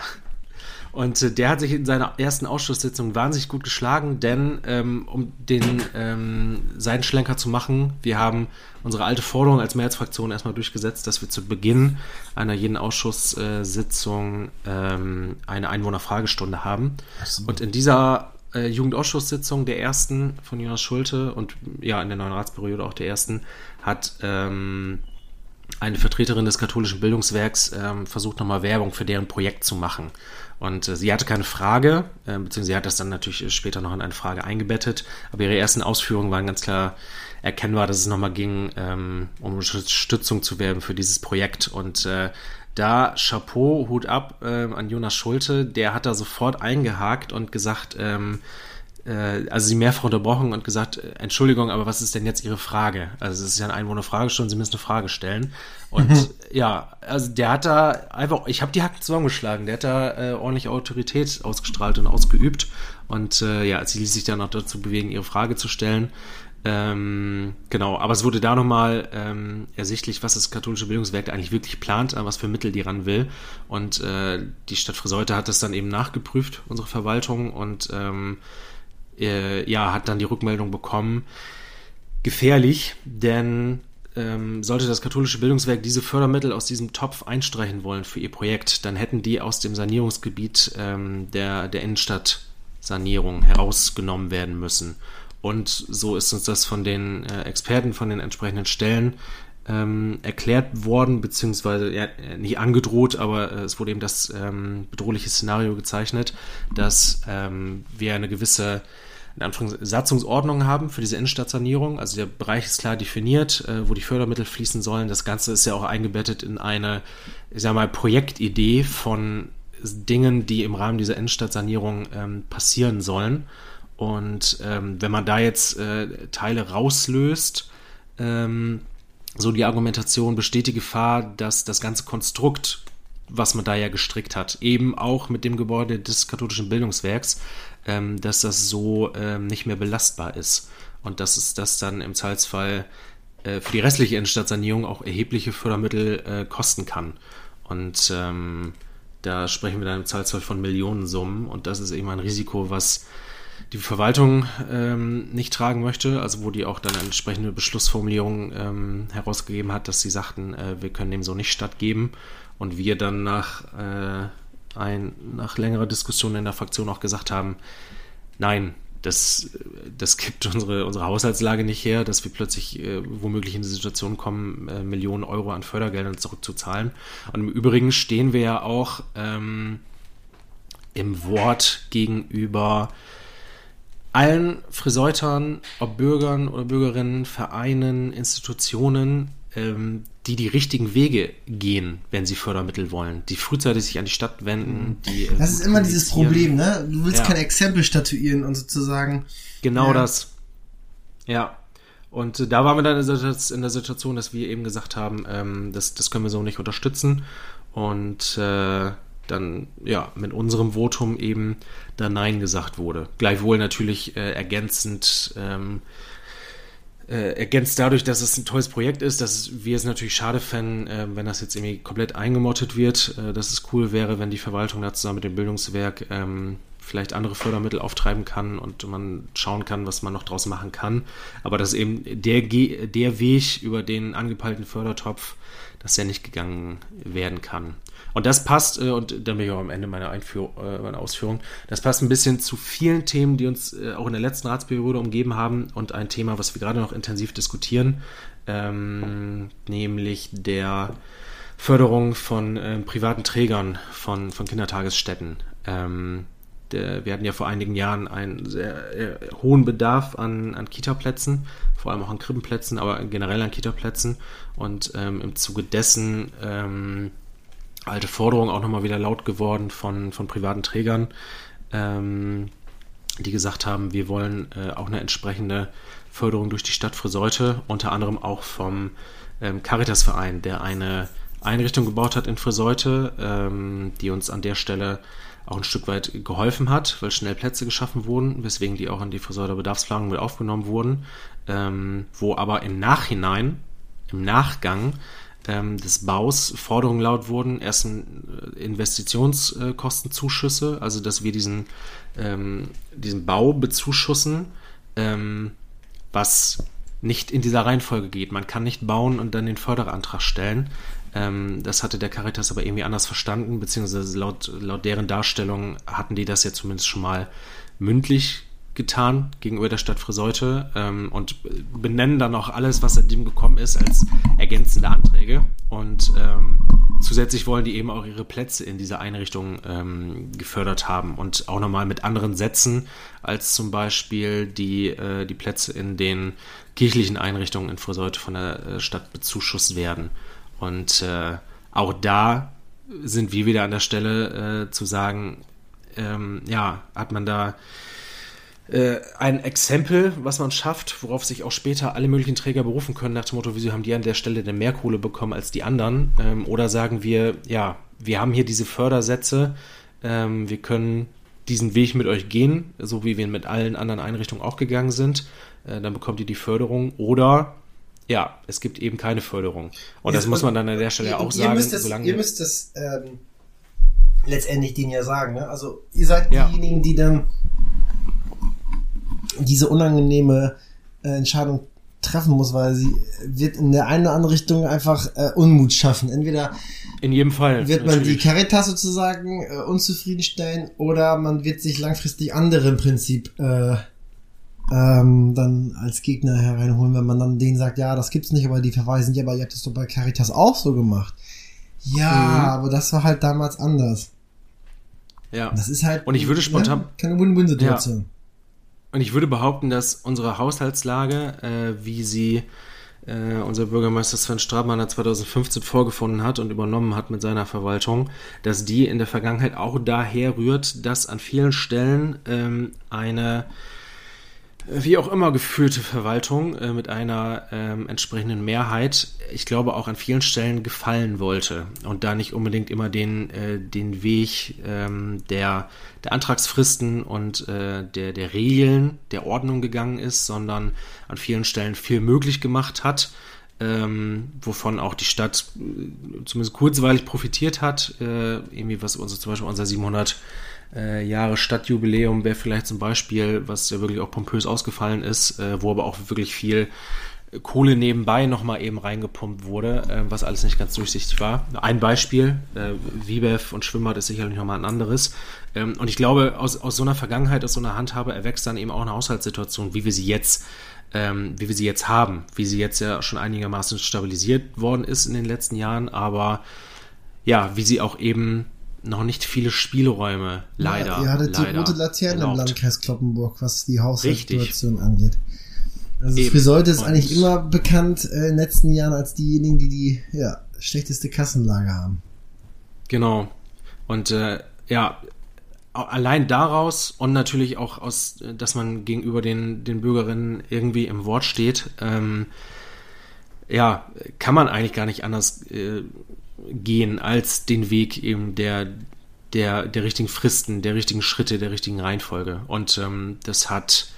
Und äh, der hat sich in seiner ersten Ausschusssitzung wahnsinnig gut geschlagen, denn ähm, um den ähm, Seitenschlenker zu machen, wir haben unsere alte Forderung als Mehrheitsfraktion erstmal durchgesetzt, dass wir zu Beginn einer jeden Ausschusssitzung ähm, eine Einwohnerfragestunde haben. So. Und in dieser äh, Jugendausschusssitzung der ersten von Jonas Schulte und ja in der neuen Ratsperiode auch der ersten hat ähm, eine Vertreterin des katholischen Bildungswerks ähm, versucht nochmal Werbung für deren Projekt zu machen. Und äh, sie hatte keine Frage, äh, beziehungsweise sie hat das dann natürlich später noch in eine Frage eingebettet, aber ihre ersten Ausführungen waren ganz klar erkennbar, dass es nochmal ging, ähm, um Unterstützung zu werben für dieses Projekt. Und äh, da Chapeau, Hut ab äh, an Jonas Schulte, der hat da sofort eingehakt und gesagt, ähm, äh, also sie mehrfach unterbrochen und gesagt, äh, Entschuldigung, aber was ist denn jetzt Ihre Frage? Also es ist ja eine Einwohnerfragestunde, Sie müssen eine Frage stellen. Und mhm. ja, also der hat da einfach, ich habe die Hacken zusammengeschlagen, der hat da äh, ordentlich Autorität ausgestrahlt und ausgeübt. Und äh, ja, sie ließ sich dann auch dazu bewegen, ihre Frage zu stellen. Ähm, genau, aber es wurde da nochmal ähm, ersichtlich, was das katholische Bildungswerk eigentlich wirklich plant, was für Mittel die ran will. Und äh, die Stadt Friseute hat das dann eben nachgeprüft, unsere Verwaltung, und ähm, äh, ja, hat dann die Rückmeldung bekommen, gefährlich, denn ähm, sollte das katholische Bildungswerk diese Fördermittel aus diesem Topf einstreichen wollen für ihr Projekt, dann hätten die aus dem Sanierungsgebiet ähm, der, der Innenstadtsanierung herausgenommen werden müssen. Und so ist uns das von den äh, Experten, von den entsprechenden Stellen ähm, erklärt worden, beziehungsweise ja, nicht angedroht, aber äh, es wurde eben das ähm, bedrohliche Szenario gezeichnet, dass ähm, wir eine gewisse in Anführungszeichen Satzungsordnung haben für diese Innenstadtsanierung. Also der Bereich ist klar definiert, äh, wo die Fördermittel fließen sollen. Das Ganze ist ja auch eingebettet in eine, ich sag mal, Projektidee von Dingen, die im Rahmen dieser Innenstadtsanierung ähm, passieren sollen. Und ähm, wenn man da jetzt äh, Teile rauslöst, ähm, so die Argumentation besteht die Gefahr, dass das ganze Konstrukt, was man da ja gestrickt hat, eben auch mit dem Gebäude des katholischen Bildungswerks, ähm, dass das so ähm, nicht mehr belastbar ist. Und dass es das dann im Zweifelsfall äh, für die restliche Innenstadtsanierung auch erhebliche Fördermittel äh, kosten kann. Und ähm, da sprechen wir dann im Zweifelsfall von Millionensummen. Und das ist eben ein Risiko, was die Verwaltung ähm, nicht tragen möchte, also wo die auch dann entsprechende Beschlussformulierung ähm, herausgegeben hat, dass sie sagten, äh, wir können dem so nicht stattgeben und wir dann nach, äh, ein, nach längerer Diskussion in der Fraktion auch gesagt haben, nein, das, das gibt unsere, unsere Haushaltslage nicht her, dass wir plötzlich äh, womöglich in die Situation kommen, äh, Millionen Euro an Fördergeldern zurückzuzahlen. Und im Übrigen stehen wir ja auch ähm, im Wort gegenüber allen Friseutern, ob Bürgern oder Bürgerinnen, Vereinen, Institutionen, ähm, die die richtigen Wege gehen, wenn sie Fördermittel wollen, die frühzeitig sich an die Stadt wenden. Die, äh, das ist immer dieses Problem, ne? Du willst ja. kein Exempel statuieren und sozusagen. Genau ja. das. Ja. Und äh, da waren wir dann in der Situation, dass wir eben gesagt haben, ähm, das, das können wir so nicht unterstützen. Und äh, dann ja mit unserem Votum eben da Nein gesagt wurde. Gleichwohl natürlich äh, ergänzend ähm, äh, ergänzt dadurch, dass es ein tolles Projekt ist, dass wir es natürlich schade fänden, äh, wenn das jetzt irgendwie komplett eingemottet wird, äh, dass es cool wäre, wenn die Verwaltung da zusammen mit dem Bildungswerk ähm, vielleicht andere Fördermittel auftreiben kann und man schauen kann, was man noch draus machen kann. Aber dass eben der, der Weg über den angepeilten Fördertopf, dass er nicht gegangen werden kann. Und das passt, äh, und dann bin ich auch am Ende meiner, Einführ äh, meiner Ausführung, das passt ein bisschen zu vielen Themen, die uns äh, auch in der letzten Ratsperiode umgeben haben und ein Thema, was wir gerade noch intensiv diskutieren, ähm, nämlich der Förderung von äh, privaten Trägern von, von Kindertagesstätten. Ähm, der, wir hatten ja vor einigen Jahren einen sehr äh, hohen Bedarf an, an Kita-Plätzen, vor allem auch an Krippenplätzen, aber generell an Kita-Plätzen. Und ähm, im Zuge dessen ähm, alte Forderung auch nochmal wieder laut geworden von, von privaten Trägern, ähm, die gesagt haben, wir wollen äh, auch eine entsprechende Förderung durch die Stadt Friseute, unter anderem auch vom ähm, Caritas-Verein, der eine Einrichtung gebaut hat in Friseute, ähm, die uns an der Stelle auch ein Stück weit geholfen hat, weil schnell Plätze geschaffen wurden, weswegen die auch in die Friseuter Bedarfsplanung mit aufgenommen wurden, ähm, wo aber im Nachhinein, im Nachgang ähm, des Baus Forderungen laut wurden, erst äh, Investitionskostenzuschüsse, also dass wir diesen, ähm, diesen Bau bezuschussen, ähm, was nicht in dieser Reihenfolge geht. Man kann nicht bauen und dann den Förderantrag stellen. Ähm, das hatte der Caritas aber irgendwie anders verstanden, beziehungsweise laut, laut deren Darstellung hatten die das ja zumindest schon mal mündlich getan gegenüber der Stadt Friseute ähm, und benennen dann auch alles, was seitdem gekommen ist, als ergänzende Anträge. Und ähm, zusätzlich wollen die eben auch ihre Plätze in dieser Einrichtung ähm, gefördert haben und auch nochmal mit anderen Sätzen als zum Beispiel die, äh, die Plätze in den kirchlichen Einrichtungen in Friseute von der äh, Stadt bezuschusst werden. Und äh, auch da sind wir wieder an der Stelle äh, zu sagen, ähm, ja, hat man da ein Exempel, was man schafft, worauf sich auch später alle möglichen Träger berufen können, nach dem Motto, wieso haben die an der Stelle denn mehr Kohle bekommen als die anderen? Ähm, oder sagen wir, ja, wir haben hier diese Fördersätze, ähm, wir können diesen Weg mit euch gehen, so wie wir mit allen anderen Einrichtungen auch gegangen sind, äh, dann bekommt ihr die Förderung. Oder ja, es gibt eben keine Förderung. Und Jetzt, das muss man dann an der Stelle ihr, auch sagen. Müsst das, solange ihr müsst das ähm, letztendlich denen ja sagen. Ne? Also ihr seid ja. diejenigen, die dann diese unangenehme äh, Entscheidung treffen muss, weil sie wird in der einen oder anderen Richtung einfach äh, Unmut schaffen. Entweder in jedem Fall wird man natürlich. die Caritas sozusagen äh, unzufriedenstellen oder man wird sich langfristig andere im Prinzip äh, ähm, dann als Gegner hereinholen, wenn man dann denen sagt, ja, das gibt's nicht, aber die verweisen, ja, aber ihr habt das doch bei Caritas auch so gemacht. Ja, mhm. aber das war halt damals anders. Ja. Das ist halt. Und ich würde spontan. Ja, keine Win-Win-Situation. Ja. Und ich würde behaupten, dass unsere Haushaltslage, äh, wie sie äh, unser Bürgermeister Sven Strabmann 2015 vorgefunden hat und übernommen hat mit seiner Verwaltung, dass die in der Vergangenheit auch daher rührt, dass an vielen Stellen ähm, eine wie auch immer geführte Verwaltung äh, mit einer ähm, entsprechenden Mehrheit, ich glaube auch an vielen Stellen gefallen wollte und da nicht unbedingt immer den, äh, den Weg ähm, der, der Antragsfristen und äh, der, der Regeln, der Ordnung gegangen ist, sondern an vielen Stellen viel möglich gemacht hat, ähm, wovon auch die Stadt äh, zumindest kurzweilig profitiert hat, äh, irgendwie was unser, zum Beispiel unser 700 äh, Jahre Stadtjubiläum wäre vielleicht zum Beispiel, was ja wirklich auch pompös ausgefallen ist, äh, wo aber auch wirklich viel Kohle nebenbei nochmal eben reingepumpt wurde, äh, was alles nicht ganz durchsichtig war. Ein Beispiel, äh, Wibev und Schwimmbad ist sicherlich nochmal ein anderes. Ähm, und ich glaube, aus, aus so einer Vergangenheit, aus so einer Handhabe erwächst dann eben auch eine Haushaltssituation, wie wir sie jetzt ähm, wie wir sie jetzt haben, wie sie jetzt ja schon einigermaßen stabilisiert worden ist in den letzten Jahren, aber ja, wie sie auch eben noch nicht viele Spielräume, leider. Ja, ihr hattet leider die rote Laterne erlaubt. im Landkreis Kloppenburg, was die Haushaltssituation angeht. Also Eben. Friseute ist Und eigentlich immer bekannt äh, in den letzten Jahren als diejenigen, die die ja, schlechteste Kassenlage haben. Genau. Und äh, ja, allein daraus und natürlich auch aus, dass man gegenüber den, den Bürgerinnen irgendwie im Wort steht, ähm, ja, kann man eigentlich gar nicht anders äh, gehen als den Weg eben der, der, der richtigen Fristen, der richtigen Schritte, der richtigen Reihenfolge. Und ähm, das hat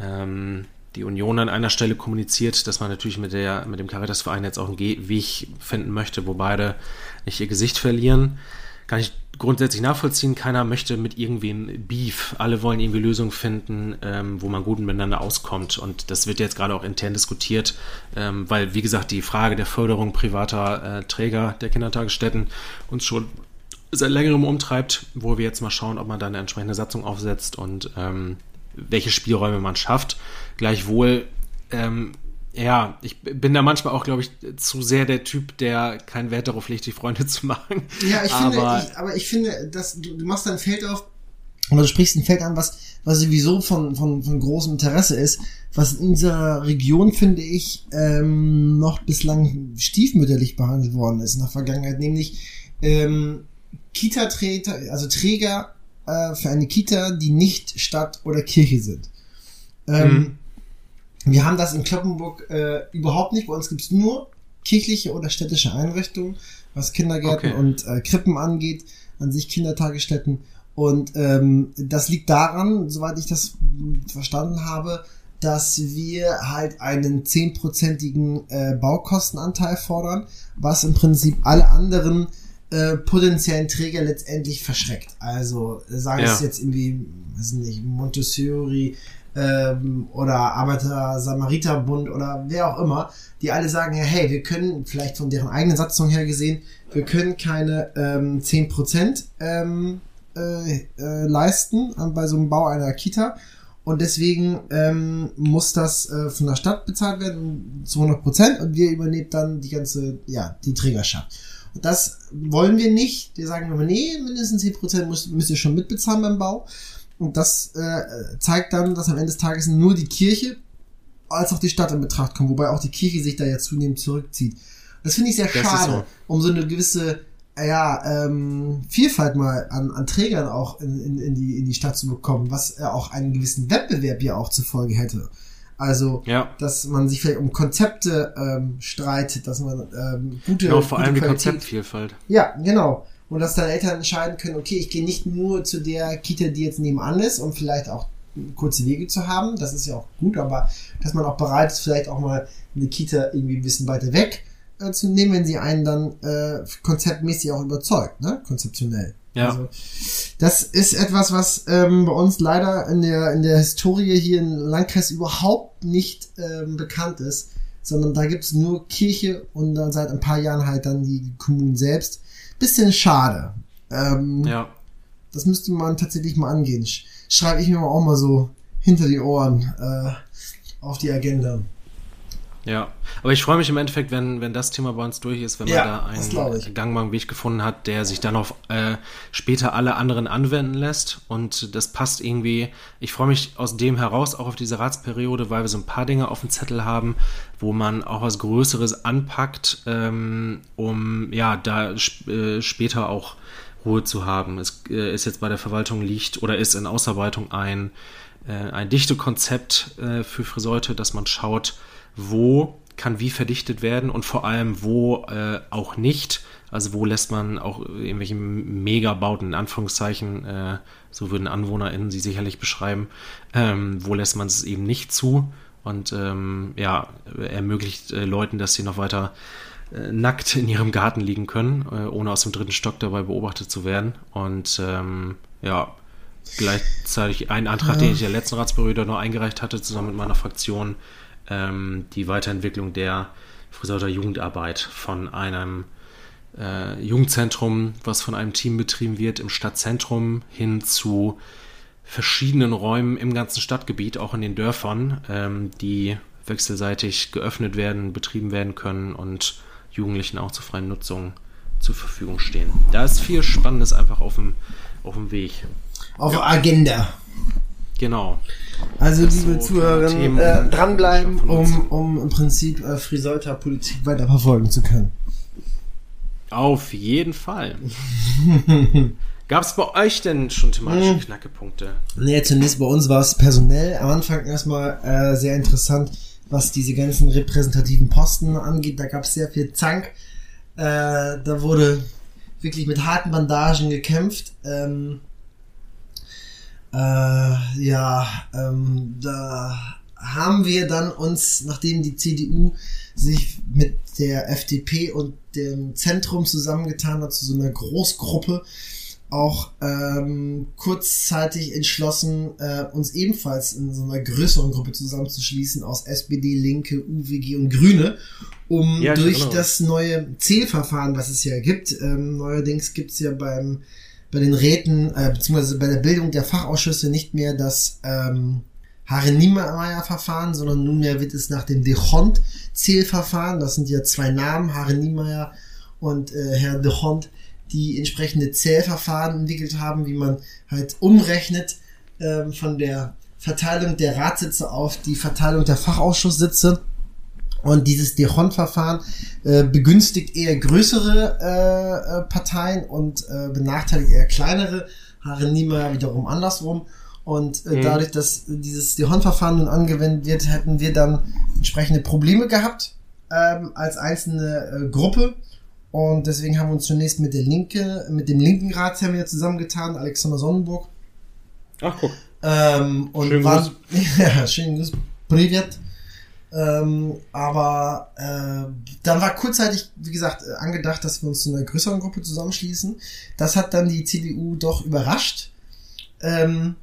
ähm, die Union an einer Stelle kommuniziert, dass man natürlich mit, der, mit dem Caritasverein jetzt auch einen Weg finden möchte, wo beide nicht ihr Gesicht verlieren. Kann ich grundsätzlich nachvollziehen. Keiner möchte mit irgendwem Beef. Alle wollen irgendwie Lösungen finden, ähm, wo man gut miteinander auskommt. Und das wird jetzt gerade auch intern diskutiert, ähm, weil, wie gesagt, die Frage der Förderung privater äh, Träger der Kindertagesstätten uns schon seit längerem umtreibt, wo wir jetzt mal schauen, ob man da eine entsprechende Satzung aufsetzt und ähm, welche Spielräume man schafft. Gleichwohl ähm, ja, ich bin da manchmal auch, glaube ich, zu sehr der Typ, der keinen Wert darauf legt, die Freunde zu machen. Ja, ich aber, finde, ich, aber ich finde, dass du, du machst da ein Feld auf oder du sprichst ein Feld an, was, was sowieso von, von, von großem Interesse ist, was in unserer Region, finde ich, ähm, noch bislang stiefmütterlich behandelt worden ist in der Vergangenheit, nämlich ähm, Kita-Träger, also Träger äh, für eine Kita, die nicht Stadt oder Kirche sind. Ähm, mhm wir haben das in Kloppenburg äh, überhaupt nicht. Bei uns gibt's nur kirchliche oder städtische Einrichtungen, was Kindergärten okay. und äh, Krippen angeht, an sich Kindertagesstätten. Und ähm, das liegt daran, soweit ich das verstanden habe, dass wir halt einen zehnprozentigen äh, Baukostenanteil fordern, was im Prinzip alle anderen äh, potenziellen Träger letztendlich verschreckt. Also sagen ja. es jetzt irgendwie, weiß nicht, Montessori, ähm, oder Arbeiter-Samariter-Bund oder wer auch immer, die alle sagen, ja, hey, wir können vielleicht von deren eigenen Satzung her gesehen, wir können keine ähm, 10% ähm, äh, äh, leisten bei so einem Bau einer Kita. Und deswegen ähm, muss das äh, von der Stadt bezahlt werden zu 100 Prozent und wir übernehmen dann die ganze, ja, die Trägerschaft. Und das wollen wir nicht. Wir sagen immer, nee, mindestens 10 Prozent müsst, müsst ihr schon mitbezahlen beim Bau. Und das äh, zeigt dann, dass am Ende des Tages nur die Kirche als auch die Stadt in Betracht kommt, wobei auch die Kirche sich da ja zunehmend zurückzieht. Das finde ich sehr das schade, um so eine gewisse ja, ähm, Vielfalt mal an, an Trägern auch in, in, in, die, in die Stadt zu bekommen, was ja auch einen gewissen Wettbewerb ja auch zur Folge hätte. Also, ja. dass man sich vielleicht um Konzepte ähm, streitet, dass man ähm, gute. Genau, vor gute allem die Konzeptvielfalt. Ja, genau und dass dann Eltern entscheiden können, okay, ich gehe nicht nur zu der Kita, die jetzt nebenan ist, um vielleicht auch kurze Wege zu haben, das ist ja auch gut, aber dass man auch bereit ist, vielleicht auch mal eine Kita irgendwie ein bisschen weiter weg äh, zu nehmen, wenn sie einen dann äh, konzeptmäßig auch überzeugt, ne? konzeptionell. Ja. Also, das ist etwas, was ähm, bei uns leider in der, in der Historie hier im Landkreis überhaupt nicht ähm, bekannt ist, sondern da gibt es nur Kirche und dann seit ein paar Jahren halt dann die Kommunen selbst bisschen schade. Ähm, ja. Das müsste man tatsächlich mal angehen. Schreibe ich mir auch mal so hinter die Ohren äh, auf die Agenda. Ja, aber ich freue mich im Endeffekt, wenn, wenn das Thema bei uns durch ist, wenn Ja, man da einen gangbaren Weg gefunden hat, der sich dann auf äh, später alle anderen anwenden lässt. Und das passt irgendwie. Ich freue mich aus dem heraus auch auf diese Ratsperiode, weil wir so ein paar Dinge auf dem Zettel haben, wo man auch was Größeres anpackt, ähm, um ja da äh, später auch Ruhe zu haben. Es äh, ist jetzt bei der Verwaltung liegt oder ist in Ausarbeitung ein, äh, ein Dichtekonzept äh, für Friseute, dass man schaut, wo kann wie verdichtet werden und vor allem wo äh, auch nicht. Also wo lässt man auch irgendwelche Megabauten, in Anführungszeichen, äh, so würden AnwohnerInnen sie sicherlich beschreiben, ähm, wo lässt man es eben nicht zu und ähm, ja, ermöglicht äh, Leuten, dass sie noch weiter äh, nackt in ihrem Garten liegen können, äh, ohne aus dem dritten Stock dabei beobachtet zu werden. Und ähm, ja, gleichzeitig ein Antrag, den ich der letzten Ratsperiode noch eingereicht hatte, zusammen mit meiner Fraktion, ähm, die Weiterentwicklung der Friseuter Jugendarbeit von einem äh, Jugendzentrum, was von einem Team betrieben wird, im Stadtzentrum hin zu verschiedenen Räumen im ganzen Stadtgebiet, auch in den Dörfern, ähm, die wechselseitig geöffnet werden, betrieben werden können und Jugendlichen auch zur freien Nutzung zur Verfügung stehen. Da ist viel Spannendes einfach auf dem, auf dem Weg. Auf der Agenda. Genau. Also, Das liebe so Zuhörerinnen, äh, dranbleiben, um, um im Prinzip äh, Friseuter Politik weiter verfolgen zu können. Auf jeden Fall. Gab es bei euch denn schon thematische Knackepunkte? Nee, zunächst bei uns war es personell am Anfang erstmal äh, sehr interessant, was diese ganzen repräsentativen Posten angeht. Da gab es sehr viel Zank. Äh, da wurde wirklich mit harten Bandagen gekämpft. Ähm, äh, ja, ähm, da haben wir dann uns, nachdem die CDU sich mit der FDP und dem Zentrum zusammengetan hat, zu so einer Großgruppe, auch ähm, kurzzeitig entschlossen, äh, uns ebenfalls in so einer größeren Gruppe zusammenzuschließen aus SPD, Linke, UWG und Grüne, um Ja, durch das neue Zählverfahren, was es ja gibt, ähm, neuerdings gibt's ja beim bei den Räten, äh, beziehungsweise bei der Bildung der Fachausschüsse nicht mehr das ähm, Hare-Niemeyer-Verfahren, sondern nunmehr wird es nach dem Dechont-Zählverfahren, das sind ja zwei Namen, Hare Niemeyer und äh, Herr Dechont, die entsprechende Zählverfahren entwickelt haben, wie man halt umrechnet ähm, von der Verteilung der Ratssitze auf die Verteilung der Fachausschusssitze. Und dieses Dechont-Verfahren äh, begünstigt eher größere äh, äh, Parteien und äh, benachteiligt eher kleinere. Haare Niemeyer wiederum andersrum. Und äh, Mhm. dadurch, dass dieses Dechont-Verfahren nun angewendet wird, hätten wir dann entsprechende Probleme gehabt ähm, als einzelne äh, Gruppe. Und deswegen haben wir uns zunächst mit der Linke, mit dem linken Ratsherr zusammengetan, Alexander Sonnenburg. Ach, guck. Ähm, und Schönen waren, ja, schönen Gruß, Privet. Ähm, aber äh, dann war kurzzeitig, wie gesagt, äh, angedacht, dass wir uns zu einer größeren Gruppe zusammenschließen. Das hat dann die CDU doch überrascht. Ähm,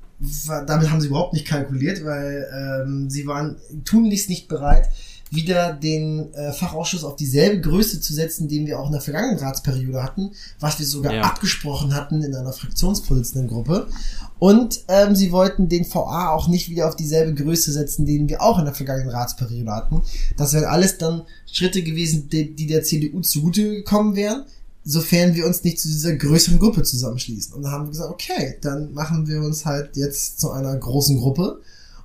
damit haben sie überhaupt nicht kalkuliert, weil ähm, sie waren tunlichst nicht bereit, wieder den äh, Fachausschuss auf dieselbe Größe zu setzen, den wir auch in der vergangenen Ratsperiode hatten, was wir sogar Ja. abgesprochen hatten in einer Fraktionsvorsitzendengruppe. Und ähm, sie wollten den VA auch nicht wieder auf dieselbe Größe setzen, den wir auch in der vergangenen Ratsperiode hatten. Das wären alles dann Schritte gewesen, die, die der CDU zugute gekommen wären, sofern wir uns nicht zu dieser größeren Gruppe zusammenschließen. Und dann haben wir gesagt, okay, dann machen wir uns halt jetzt zu einer großen Gruppe.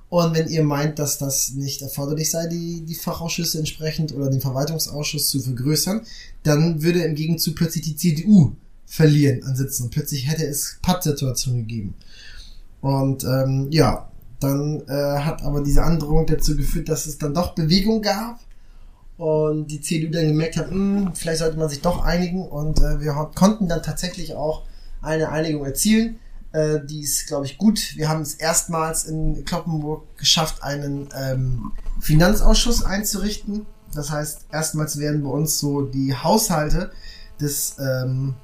Und wenn ihr meint, dass das nicht erforderlich sei, die, die Fachausschüsse entsprechend oder den Verwaltungsausschuss zu vergrößern, dann würde im Gegenzug plötzlich die CDU verlieren an Sitzen. Und plötzlich hätte es Pattsituation gegeben. Und ähm, ja, dann äh, hat aber diese Androhung dazu geführt, dass es dann doch Bewegung gab und die CDU dann gemerkt hat, "Hm, vielleicht sollte man sich doch einigen und äh, wir konnten dann tatsächlich auch eine Einigung erzielen. Äh, die ist, glaube ich, gut. Wir haben es erstmals in Kloppenburg geschafft, einen ähm, Finanzausschuss einzurichten. Das heißt, erstmals werden bei uns so die Haushalte des, ähm,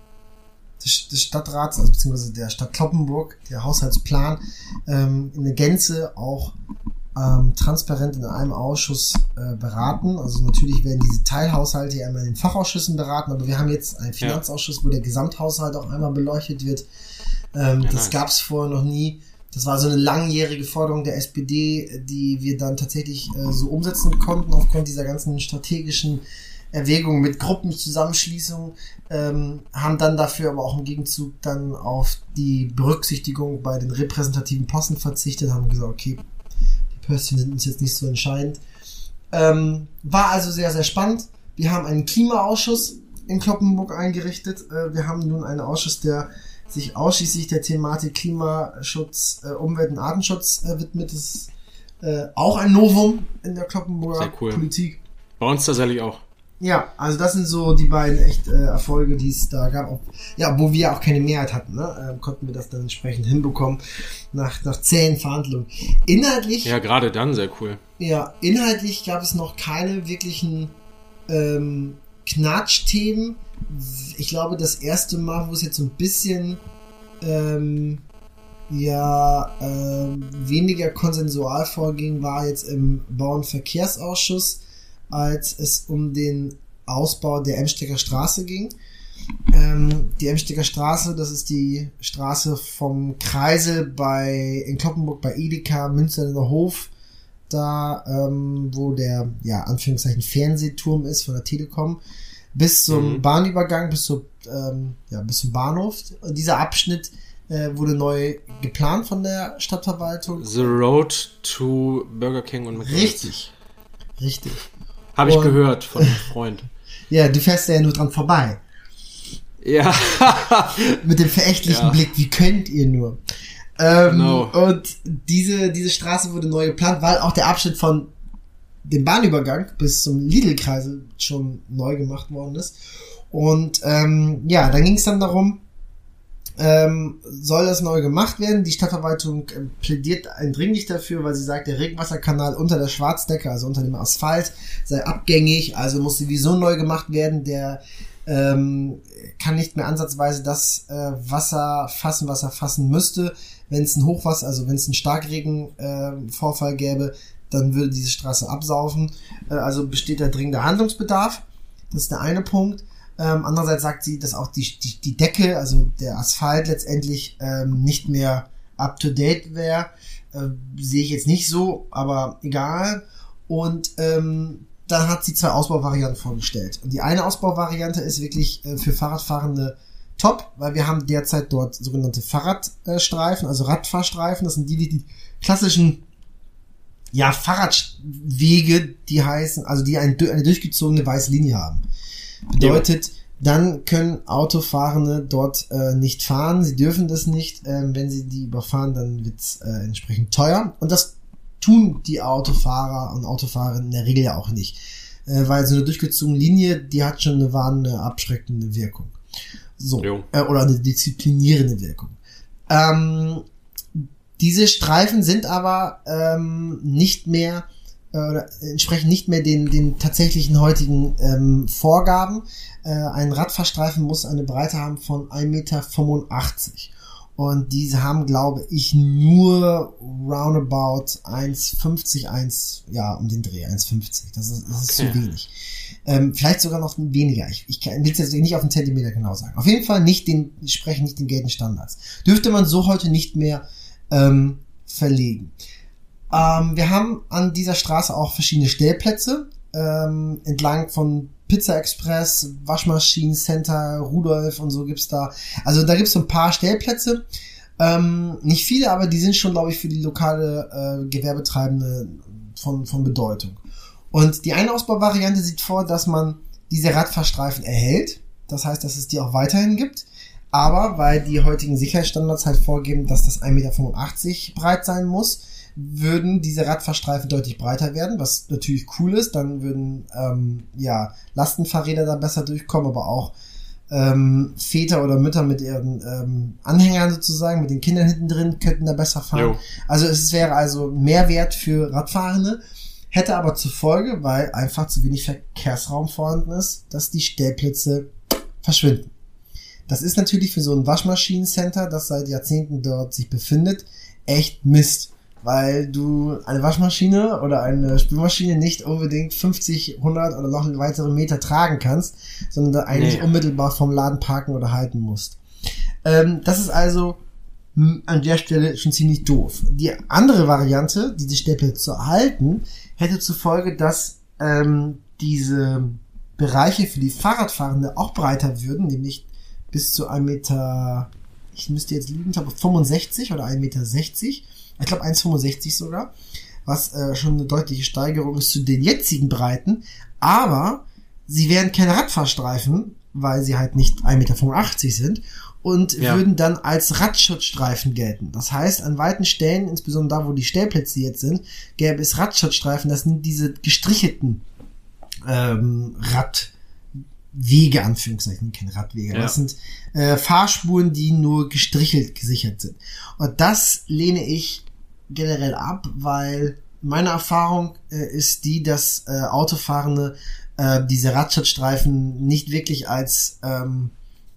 des, des Stadtrats, also beziehungsweise der Stadt Kloppenburg, der Haushaltsplan, ähm, in der Gänze auch ähm, transparent in einem Ausschuss äh, beraten. Also natürlich werden diese Teilhaushalte ja einmal in den Fachausschüssen beraten, aber wir haben jetzt einen Finanzausschuss, wo der Gesamthaushalt auch einmal beleuchtet wird. Ähm, Ja, das nice. gab es vorher noch nie. Das war so eine langjährige Forderung der SPD, die wir dann tatsächlich äh, so umsetzen konnten aufgrund dieser ganzen strategischen Erwägungen mit Gruppenzusammenschließungen, ähm, haben dann dafür aber auch im Gegenzug dann auf die Berücksichtigung bei den repräsentativen Posten verzichtet, haben gesagt, okay, die Pöstchen sind uns jetzt nicht so entscheidend. Ähm, war also sehr, sehr spannend. Wir haben einen Klimaausschuss in Kloppenburg eingerichtet. Äh, wir haben nun einen Ausschuss, der sich ausschließlich der Thematik Klimaschutz, äh, Umwelt- und Artenschutz äh, widmet. Das ist äh, auch ein Novum in der Kloppenburger cool. Politik. Bei uns tatsächlich auch. Ja, also das sind so die beiden echt äh, Erfolge, die es da gab. Auch, ja, wo wir auch keine Mehrheit hatten, ne? äh, konnten wir das dann entsprechend hinbekommen nach, nach zähen Verhandlungen. Inhaltlich. Ja, gerade dann sehr cool. Ja, inhaltlich gab es noch keine wirklichen ähm, Knatschthemen. Ich glaube, das erste Mal, wo es jetzt so ein bisschen ähm, ja ähm, weniger konsensual vorging, war jetzt im Bau- und Verkehrsausschuss, als es um den Ausbau der Emstecker Straße ging. Ähm, die Emstecker Straße, das ist die Straße vom Kreisel bei in Kloppenburg bei Edeka, Münsterner Hof, da ähm, wo der ja Anführungszeichen Fernsehturm ist von der Telekom, bis zum Mhm. Bahnübergang, bis zum ähm, ja bis zum Bahnhof. Und dieser Abschnitt äh, wurde neu geplant von der Stadtverwaltung. The Road to Burger King und McDonald's. Richtig, richtig. Habe ich Und- gehört von einem Freund. Ja, du fährst ja nur dran vorbei. Ja. mit dem verächtlichen Ja. Blick, wie könnt ihr nur? Ähm, Genau. Und diese, diese Straße wurde neu geplant, weil auch der Abschnitt von dem Bahnübergang bis zum Lidl-Kreisel schon neu gemacht worden ist. Und ähm, ja, dann ging es dann darum, ähm, soll das neu gemacht werden? Die Stadtverwaltung äh, plädiert eindringlich dafür, weil sie sagt, der Regenwasserkanal unter der Schwarzdecke, also unter dem Asphalt, sei abgängig, also muss sowieso neu gemacht werden. Der ähm, kann nicht mehr ansatzweise das äh, Wasser fassen, was er fassen müsste. Wenn es ein Hochwasser, also wenn es einen Starkregenvorfall äh, gäbe, dann würde diese Straße absaufen. Äh, also besteht da dringender Handlungsbedarf. Das ist der eine Punkt. Ähm, andererseits sagt sie, dass auch die, die, die Decke, also der Asphalt letztendlich ähm, nicht mehr up to date wäre. Äh, sehe ich jetzt nicht so, aber egal. Und ähm, dann hat sie zwei Ausbauvarianten vorgestellt. Und die eine Ausbauvariante ist wirklich äh, für Fahrradfahrende top, weil wir haben derzeit dort sogenannte Fahrradstreifen, also Radfahrstreifen. Das sind die, die, die klassischen ja, Fahrradwege, die heißen, also die ein, eine durchgezogene weiße Linie haben. Bedeutet, dann können Autofahrende dort äh, nicht fahren. Sie dürfen das nicht. Ähm, wenn sie die überfahren, dann wird's äh, entsprechend teuer. Und das tun die Autofahrer und Autofahrerinnen in der Regel ja auch nicht. Äh, weil so eine durchgezogene Linie, die hat schon eine warnende, abschreckende Wirkung. So. Jo. Äh, oder eine disziplinierende Wirkung. Ähm, diese Streifen sind aber ähm, nicht mehr äh, oder entsprechen nicht mehr den, den tatsächlichen heutigen ähm, Vorgaben. Äh, ein Radfahrstreifen muss eine Breite haben von 1,85 Meter. Und diese haben, glaube ich, nur roundabout 1,50, 1, ja, um den Dreh, 1,50. Das ist, das ist Okay. zu wenig. Ähm, vielleicht sogar noch weniger. Ich, ich will es jetzt nicht auf den Zentimeter genau sagen. Auf jeden Fall nicht den, sprechen nicht den geltenden Standards. Dürfte man so heute nicht mehr ähm, verlegen. Ähm, wir haben an dieser Straße auch verschiedene Stellplätze ähm, entlang von Pizza Express, Waschmaschinen Center, Rudolf und so gibt's da. Also da gibt's so ein paar Stellplätze. Ähm, nicht viele, aber die sind schon, glaube ich, für die lokale äh, Gewerbetreibende von, von Bedeutung. Und die eine Ausbauvariante sieht vor, dass man diese Radfahrstreifen erhält. Das heißt, dass es die auch weiterhin gibt. Aber weil die heutigen Sicherheitsstandards halt vorgeben, dass das 1,85 Meter breit sein muss, würden diese Radfahrstreifen deutlich breiter werden, was natürlich cool ist. Dann würden ähm, ja Lastenfahrräder da besser durchkommen, aber auch ähm, Väter oder Mütter mit ihren ähm, Anhängern sozusagen, mit den Kindern hinten drin, könnten da besser fahren. Jo. Also es wäre also Mehrwert für Radfahrende, hätte aber zur Folge, weil einfach zu wenig Verkehrsraum vorhanden ist, dass die Stellplätze verschwinden. Das ist natürlich für so ein Waschmaschinencenter, das seit Jahrzehnten dort sich befindet, echt Mist. Weil du eine Waschmaschine oder eine Spülmaschine nicht unbedingt 50, 100 oder noch weitere Meter tragen kannst, sondern da eigentlich Nee. unmittelbar vom Laden parken oder halten musst. Ähm, das ist also an der Stelle schon ziemlich doof. Die andere Variante, diese Stellplätze zu erhalten, hätte zur Folge, dass ähm, diese Bereiche für die Fahrradfahrende auch breiter würden, nämlich bis zu 1 Meter, ich müsste jetzt liegen, ich glaube 65 oder 1,60 Meter. Ich glaube 1,65 sogar, was äh, schon eine deutliche Steigerung ist zu den jetzigen Breiten. Aber sie wären keine Radfahrstreifen, weil sie halt nicht 1,85 Meter sind und ja. würden dann als Radschutzstreifen gelten. Das heißt, an weiten Stellen, insbesondere da, wo die Stellplätze jetzt sind, gäbe es Radschutzstreifen. Das sind diese gestrichelten ähm, Radwege, Anführungszeichen, keine Radwege. Ja. Das sind äh, Fahrspuren, die nur gestrichelt gesichert sind. Und das lehne ich generell ab, weil meine Erfahrung äh, ist die, dass äh, Autofahrende äh, diese Radschutzstreifen nicht wirklich als ähm,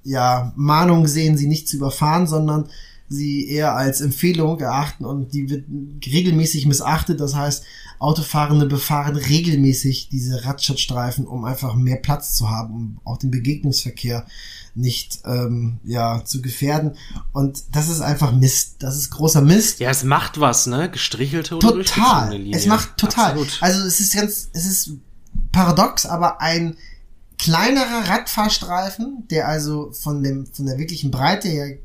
ja, Mahnung sehen, sie nicht zu überfahren, sondern sie eher als Empfehlung erachten und die wird regelmäßig missachtet. Das heißt, Autofahrende befahren regelmäßig diese Radschutzstreifen, um einfach mehr Platz zu haben, um auch den Begegnungsverkehr nicht ähm, ja zu gefährden. Und das ist einfach Mist. Das ist großer Mist. Ja es macht was ne? Gestrichelte oder total. es macht total. Absolut. also es ist ganz es ist paradox aber ein kleinerer Radfahrstreifen der also von dem von der wirklichen Breite her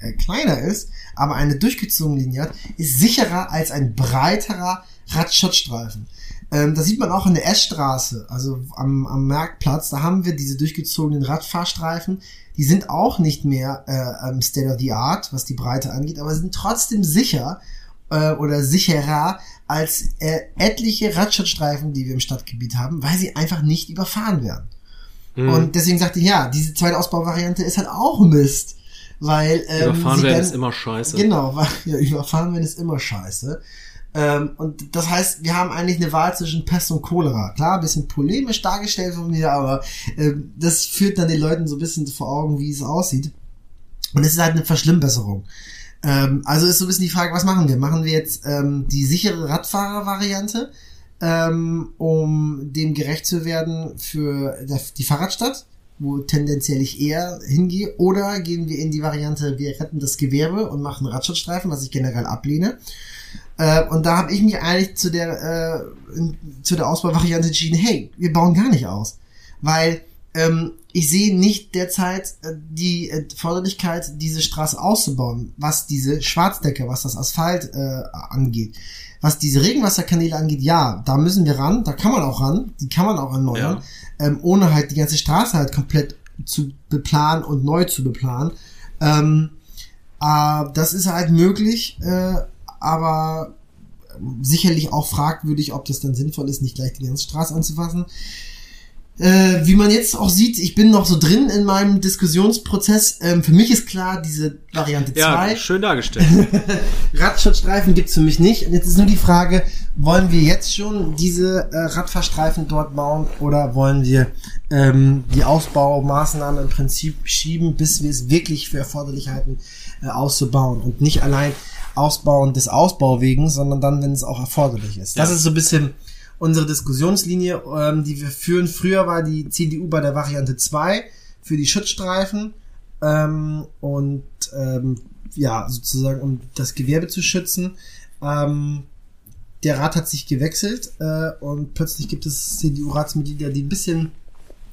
äh, kleiner ist aber eine durchgezogene Linie hat ist sicherer als ein breiterer Radschutzstreifen. Ähm, das sieht man auch in der S-Straße, also am, am Marktplatz. Da haben wir diese durchgezogenen Radfahrstreifen. Die sind auch nicht mehr äh, State of the Art, was die Breite angeht, aber sind trotzdem sicher äh, oder sicherer als äh, etliche Radschutzstreifen, die wir im Stadtgebiet haben, weil sie einfach nicht überfahren werden. Mhm. Und deswegen sagte ich, ja, diese zweite Ausbauvariante ist halt auch Mist. Weil, ähm, überfahren werden ist immer scheiße. Genau, weil, ja, überfahren werden ist immer scheiße. Ähm, und das heißt, wir haben eigentlich eine Wahl zwischen Pest und Cholera. Klar, ein bisschen polemisch dargestellt von mir, aber äh, das führt dann den Leuten so ein bisschen vor Augen, wie es aussieht. Und es ist halt eine Verschlimmbesserung. Ähm, also ist so ein bisschen die Frage, was machen wir? Machen wir jetzt ähm, die sichere Radfahrer-Variante, ähm, um dem gerecht zu werden für die Fahrradstadt? Wo tendenziell ich eher hingehe, oder gehen wir in die Variante, wir retten das Gewerbe und machen Radschutzstreifen, was ich generell ablehne. Äh, und da habe ich mich eigentlich zu der, äh, zu der Ausbauvariante entschieden, hey, wir bauen gar nicht aus. Weil ähm, ich sehe nicht derzeit äh, die äh, Forderlichkeit, diese Straße auszubauen, was diese Schwarzdecker, was das Asphalt äh, angeht. Was diese Regenwasserkanäle angeht, ja, da müssen wir ran, da kann man auch ran, die kann man auch erneuern, ja. ähm, ohne halt die ganze Straße halt komplett zu beplanen und neu zu beplanen. Ähm, äh, das ist halt möglich, äh, aber sicherlich auch fragwürdig, ob das dann sinnvoll ist, nicht gleich die ganze Straße anzufassen. Äh, wie man jetzt auch sieht, ich bin noch so drin in meinem Diskussionsprozess. Ähm, für mich ist klar, diese Variante 2. Ja, schön dargestellt. Radschutzstreifen gibt's für mich nicht. Und jetzt ist nur die Frage, wollen wir jetzt schon diese äh, Radfahrstreifen dort bauen oder wollen wir ähm, die Ausbaumaßnahmen im Prinzip schieben, bis wir es wirklich für erforderlich halten, äh, auszubauen und nicht allein Ausbauen des Ausbauwegens, sondern dann, wenn es auch erforderlich ist. Ja. Das ist so ein bisschen unsere Diskussionslinie, ähm, die wir führen. Früher war die CDU bei der Variante 2 für die Schutzstreifen ähm, und ähm, ja, sozusagen um das Gewerbe zu schützen. Ähm, der Rat hat sich gewechselt äh, und plötzlich gibt es CDU-Ratsmitglieder, die ein bisschen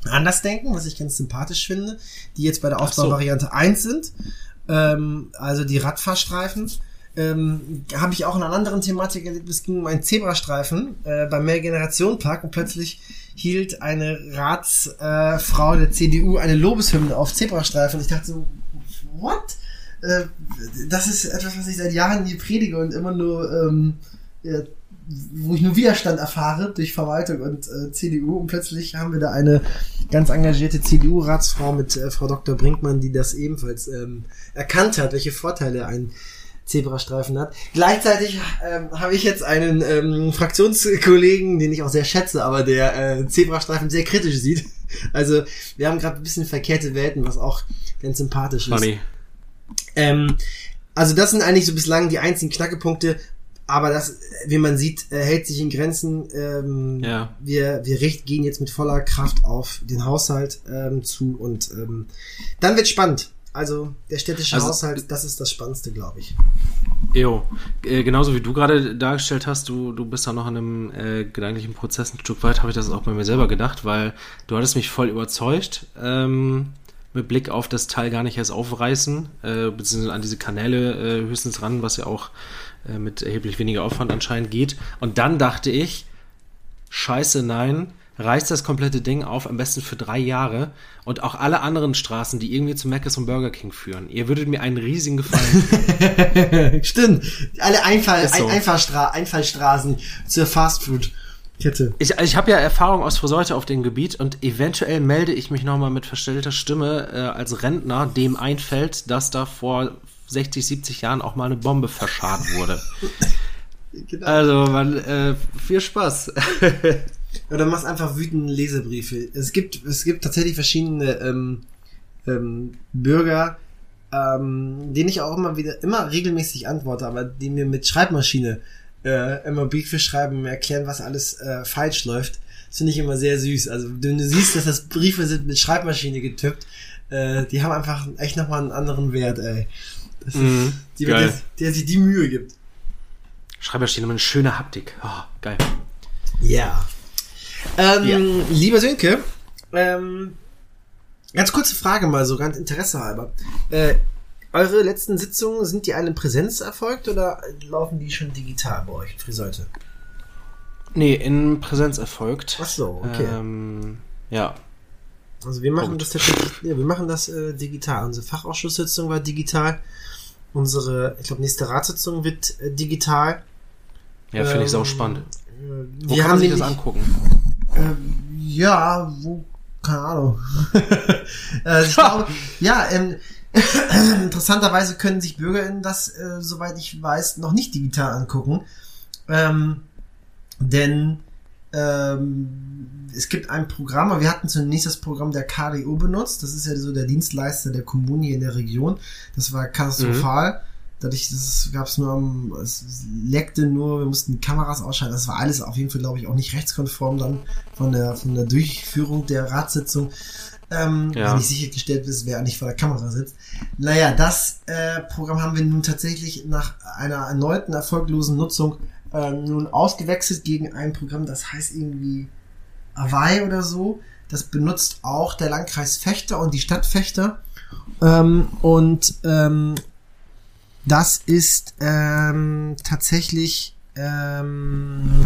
anders denken, was ich ganz sympathisch finde, die jetzt bei der Ausbauvariante so. 1 sind. Ähm, also die Radfahrstreifen ähm, habe ich auch in einer anderen Thematik erlebt. Es ging um einen Zebrastreifen äh, beim Mehrgenerationenpark und plötzlich hielt eine Ratsfrau äh, der CDU eine Lobeshymne auf Zebrastreifen. Ich dachte so, what? Äh, das ist etwas, was ich seit Jahren hier predige und immer nur, ähm, ja, wo ich nur Widerstand erfahre durch Verwaltung und äh, CDU. Und plötzlich haben wir da eine ganz engagierte CDU-Ratsfrau mit äh, Frau Dr. Brinkmann, die das ebenfalls ähm, erkannt hat, welche Vorteile ein Zebrastreifen hat. Gleichzeitig ähm, habe ich jetzt einen ähm, Fraktionskollegen, den ich auch sehr schätze, aber der äh, Zebrastreifen sehr kritisch sieht. Also wir haben gerade ein bisschen verkehrte Welten, was auch ganz sympathisch Funny. ist. Ähm, also das sind eigentlich so bislang die einzigen Knackepunkte, aber das, wie man sieht, äh, hält sich in Grenzen. Ähm, ja. Wir, wir richt, gehen jetzt mit voller Kraft auf den Haushalt ähm, zu und ähm, dann wird spannend. Also der städtische Also- Haushalt, das ist das Spannendste, glaube ich. Jo, äh, genauso wie du gerade dargestellt hast, du, du bist da noch in einem äh, gedanklichen Prozess ein Stück weit, habe ich das auch bei mir selber gedacht, weil du hattest mich voll überzeugt, ähm, mit Blick auf das Teil gar nicht erst aufreißen, äh, beziehungsweise an diese Kanäle äh, höchstens ran, was ja auch äh, mit erheblich weniger Aufwand anscheinend geht. Und dann dachte ich, scheiße, nein, reißt das komplette Ding auf, am besten für drei Jahre und auch alle anderen Straßen, die irgendwie zu Mc's und Burger King führen. Ihr würdet mir einen riesigen Gefallen Stimmt. Alle Einfall, so. Ein Einfallstra Einfallstraßen zur Fastfood-Kette. Ich, ich habe ja Erfahrung aus Friseute auf dem Gebiet und eventuell melde ich mich nochmal mit verstellter Stimme äh, als Rentner, dem einfällt, dass da vor 60, 70 Jahren auch mal eine Bombe verscharrt wurde. Genau. Also, man, äh, viel Spaß. Oder machst einfach wütende Lesebriefe. Es gibt, es gibt tatsächlich verschiedene ähm, ähm, Bürger, ähm, denen ich auch immer wieder, immer regelmäßig antworte, aber die mir mit Schreibmaschine äh, immer Briefe schreiben, mir erklären, was alles äh, falsch läuft. Das finde ich immer sehr süß. Also wenn du siehst, dass das Briefe sind mit Schreibmaschine getippt, äh, die haben einfach echt nochmal einen anderen Wert, ey. Das ist, Mhm, die, der, der sich die Mühe gibt. Schreibmaschine eine schöne Haptik. Oh, geil. Ja. Ähm, Ja. Lieber Sönke, ähm, ganz kurze Frage mal, so ganz Interesse halber. Äh, eure letzten Sitzungen, sind die alle in Präsenz erfolgt oder laufen die schon digital bei euch, Friseute? Nee, in Präsenz erfolgt. Ach so, okay. Ähm, ja. Also wir machen Punkt. das tatsächlich, ja, wir machen das äh, digital. Unsere Fachausschusssitzung war digital. Unsere, ich glaube, nächste Ratssitzung wird äh, digital. Ja, finde ich Ähm, sau spannend. Äh, Wo wir kann haben man sich das nämlich- angucken? Ähm, ja, wo, keine Ahnung. äh, ich glaube, ja, ähm, interessanterweise können sich BürgerInnen das, äh, soweit ich weiß, noch nicht digital angucken. Ähm, denn ähm, es gibt ein Programm, aber wir hatten zunächst das Programm der KDO benutzt. Das ist ja so der Dienstleister der Kommunen hier in der Region. Das war katastrophal. Dadurch, gab es nur es leckte nur, wir mussten Kameras ausschalten. Das war alles auf jeden Fall, glaube ich, auch nicht rechtskonform dann von der, von der Durchführung der Ratssitzung. Ähm, Ja. Wenn nicht sichergestellt ist, wer nicht vor der Kamera sitzt. Naja, das äh, Programm haben wir nun tatsächlich nach einer erneuten erfolglosen Nutzung äh, nun ausgewechselt gegen ein Programm, das heißt irgendwie Hawaii oder so. Das benutzt auch der Landkreis Fechter und die Stadt Fechter. Ähm, und ähm, das ist ähm, tatsächlich ähm,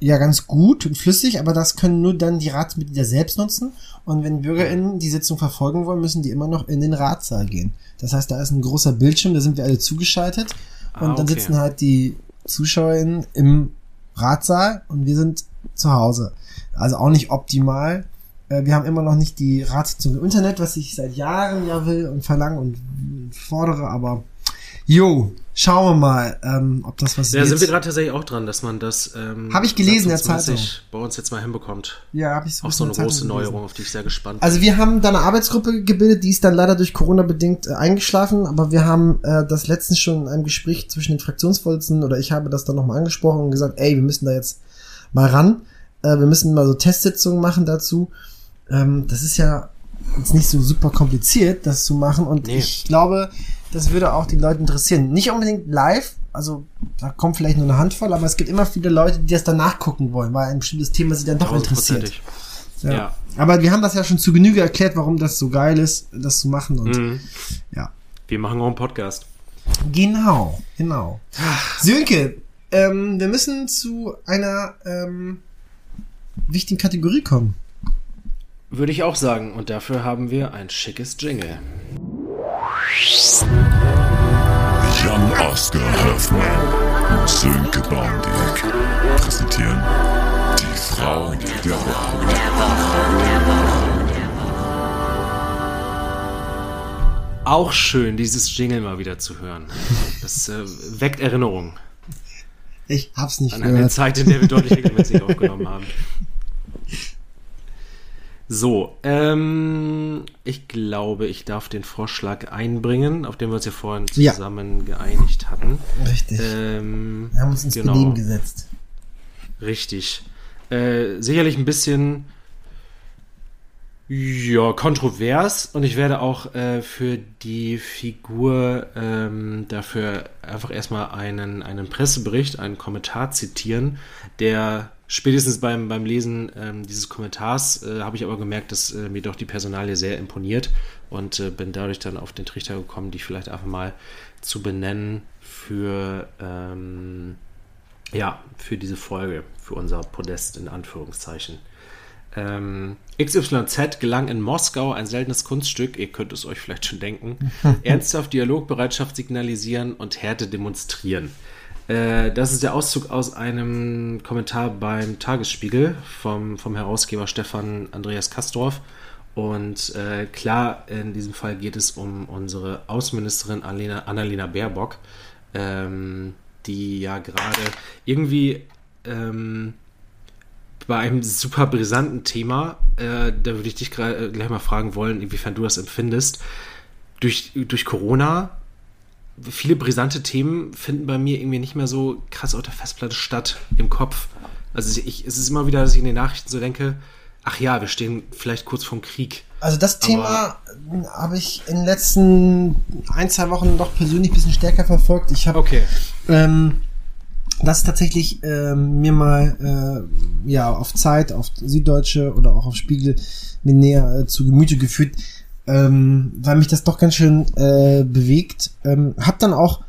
ja ganz gut und flüssig, aber das können nur dann die Ratsmitglieder selbst nutzen. Und wenn BürgerInnen die Sitzung verfolgen wollen, müssen die immer noch in den Ratssaal gehen. Das heißt, da ist ein großer Bildschirm, da sind wir alle zugeschaltet. Und Ah, dann okay. sitzen halt die ZuschauerInnen im Ratssaal und wir sind zu Hause. Also auch nicht optimal. Äh, Wir haben immer noch nicht die Ratssitzung im Internet, was ich seit Jahren ja will und verlange und fordere, aber jo, schauen wir mal, ähm, ob das was Ja, wird. sind wir gerade tatsächlich auch dran, dass man das ähm, Hab ich gelesen in der satzungsmäßig bei uns jetzt mal hinbekommt. ja, habe ich so Auch so eine große Zeitung gelesen. Neuerung, auf die ich sehr gespannt bin. Also wir haben da eine Arbeitsgruppe gebildet, die ist dann leider durch Corona bedingt äh, eingeschlafen, aber wir haben äh, das letztens schon in einem Gespräch zwischen den Fraktionsvorsitzenden oder ich habe das dann nochmal angesprochen und gesagt, ey, wir müssen da jetzt mal ran, äh, wir müssen mal so Testsitzungen machen dazu. Ähm, das ist ja jetzt nicht so super kompliziert, das zu machen und Nee. ich glaube, das würde auch die Leute interessieren. Nicht unbedingt live, also da kommt vielleicht nur eine Handvoll, aber es gibt immer viele Leute, die das dann nachgucken wollen, weil ein bestimmtes Thema sie dann doch interessiert. Ja. Ja. Aber wir haben das ja schon zu Genüge erklärt, warum das so geil ist, das zu machen. Und Mhm. ja. Wir machen auch einen Podcast. Genau, genau. Sönke, ähm, wir müssen zu einer ähm, wichtigen Kategorie kommen. Würde ich auch sagen. Und dafür haben wir ein schickes Jingle. Jan Oskar Höfmann und Sönke Baumdick präsentieren die Frau der Woche. Auch schön, dieses Jingle mal wieder zu hören. Das äh, weckt Erinnerungen Ich hab's nicht an eine gehört. Zeit, in der wir deutlich regelmäßig aufgenommen haben. So, ähm, ich glaube, ich darf den Vorschlag einbringen, auf den wir uns ja vorhin Ja. zusammen geeinigt hatten. Richtig. Ähm, wir haben uns ins genau. Benehmen gesetzt. Richtig. Äh, sicherlich ein bisschen, Ja, kontrovers und ich werde auch äh, für die Figur ähm, dafür einfach erstmal einen, einen Pressebericht, einen Kommentar zitieren, der spätestens beim, beim Lesen ähm, dieses Kommentars äh, habe ich aber gemerkt, dass äh, mir doch die Personalie sehr imponiert und äh, bin dadurch dann auf den Trichter gekommen, die vielleicht einfach mal zu benennen für, ähm, ja, für diese Folge, für unser Podest in Anführungszeichen. Ähm, XYZ gelang in Moskau ein seltenes Kunststück, ihr könnt es euch vielleicht schon denken, ernsthaft Dialogbereitschaft signalisieren und Härte demonstrieren. Äh, das ist der Auszug aus einem Kommentar beim Tagesspiegel vom, vom Herausgeber Stefan Andreas Kastorf. Und äh, klar, in diesem Fall geht es um unsere Außenministerin Annalena, Annalena Baerbock, ähm, die ja gerade irgendwie ähm, bei einem super brisanten Thema, äh, da würde ich dich äh, gleich mal fragen wollen, inwiefern du das empfindest. Durch, durch Corona, viele brisante Themen finden bei mir irgendwie nicht mehr so krass auf der Festplatte statt, im Kopf. Also ich, es ist immer wieder, dass ich in den Nachrichten so denke, ach ja, wir stehen vielleicht kurz vorm Krieg. Also das Thema habe ich in den letzten ein, zwei Wochen doch persönlich ein bisschen stärker verfolgt. Ich habe okay. ähm, das tatsächlich äh, mir mal äh, ja auf Zeit, auf Süddeutsche oder auch auf Spiegel mir näher äh, zu Gemüte geführt, ähm, weil mich das doch ganz schön äh, bewegt. Ähm, hab dann auch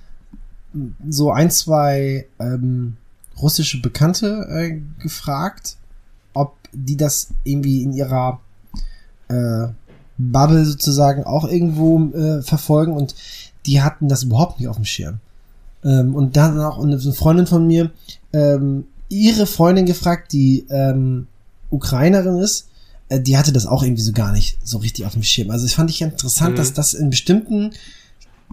so ein, zwei ähm, russische Bekannte äh, gefragt, ob die das irgendwie in ihrer äh, Bubble sozusagen auch irgendwo äh, verfolgen und die hatten das überhaupt nicht auf dem Schirm. Ähm, und dann auch eine Freundin von mir, ähm, ihre Freundin gefragt, die ähm, Ukrainerin ist, äh, die hatte das auch irgendwie so gar nicht so richtig auf dem Schirm. Also ich fand ich interessant, mhm. dass das in bestimmten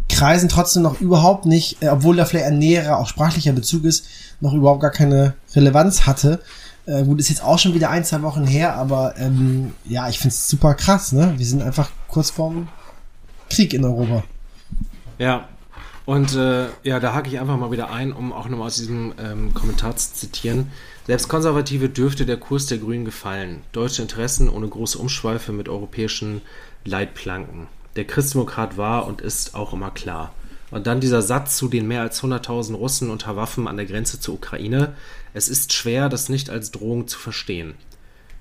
Kreisen trotzdem noch überhaupt nicht, äh, obwohl da vielleicht ein näherer, auch sprachlicher Bezug ist, noch überhaupt gar keine Relevanz hatte. Äh, gut, ist jetzt auch schon wieder ein, zwei Wochen her, aber ähm, ja, ich find's super krass, ne? Wir sind einfach kurz vorm Krieg in Europa. Ja, und äh, ja, da hake ich einfach mal wieder ein, um auch nochmal aus diesem ähm, Kommentar zu zitieren. Selbst Konservative dürfte der Kurs der Grünen gefallen. Deutsche Interessen ohne große Umschweife mit europäischen Leitplanken. Der Christdemokrat war und ist auch immer klar. Und dann dieser Satz zu den mehr als 100.000 Russen unter Waffen an der Grenze zur Ukraine. Es ist schwer, das nicht als Drohung zu verstehen.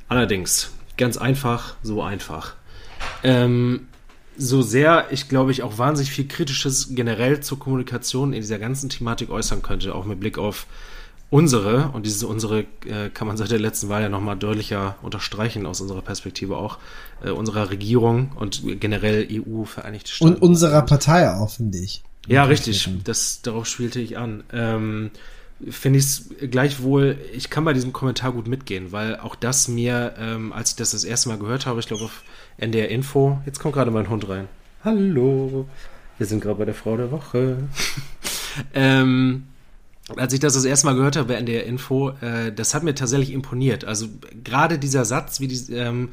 Allerdings, ganz einfach, so einfach. Ähm, so sehr ich, glaube ich, auch wahnsinnig viel Kritisches generell zur Kommunikation in dieser ganzen Thematik äußern könnte, auch mit Blick auf unsere, und diese unsere äh, kann man seit der letzten Wahl ja nochmal deutlicher unterstreichen, aus unserer Perspektive auch, äh, unserer Regierung und generell EU, Vereinigte Staaten. Und unserer Partei auch, finde ich. Ja, richtig, das, darauf spielte ich an. Ähm, finde ich es gleichwohl, ich kann bei diesem Kommentar gut mitgehen, weil auch das mir, ähm, als ich das das erste Mal gehört habe, ich glaube auf NDR Info. Jetzt kommt gerade mein Hund rein. Hallo. Wir sind gerade bei der Frau der Woche. ähm, als ich das das erste Mal gehört habe bei NDR Info, äh, das hat mir tatsächlich imponiert. Also gerade dieser Satz, wie, die, ähm,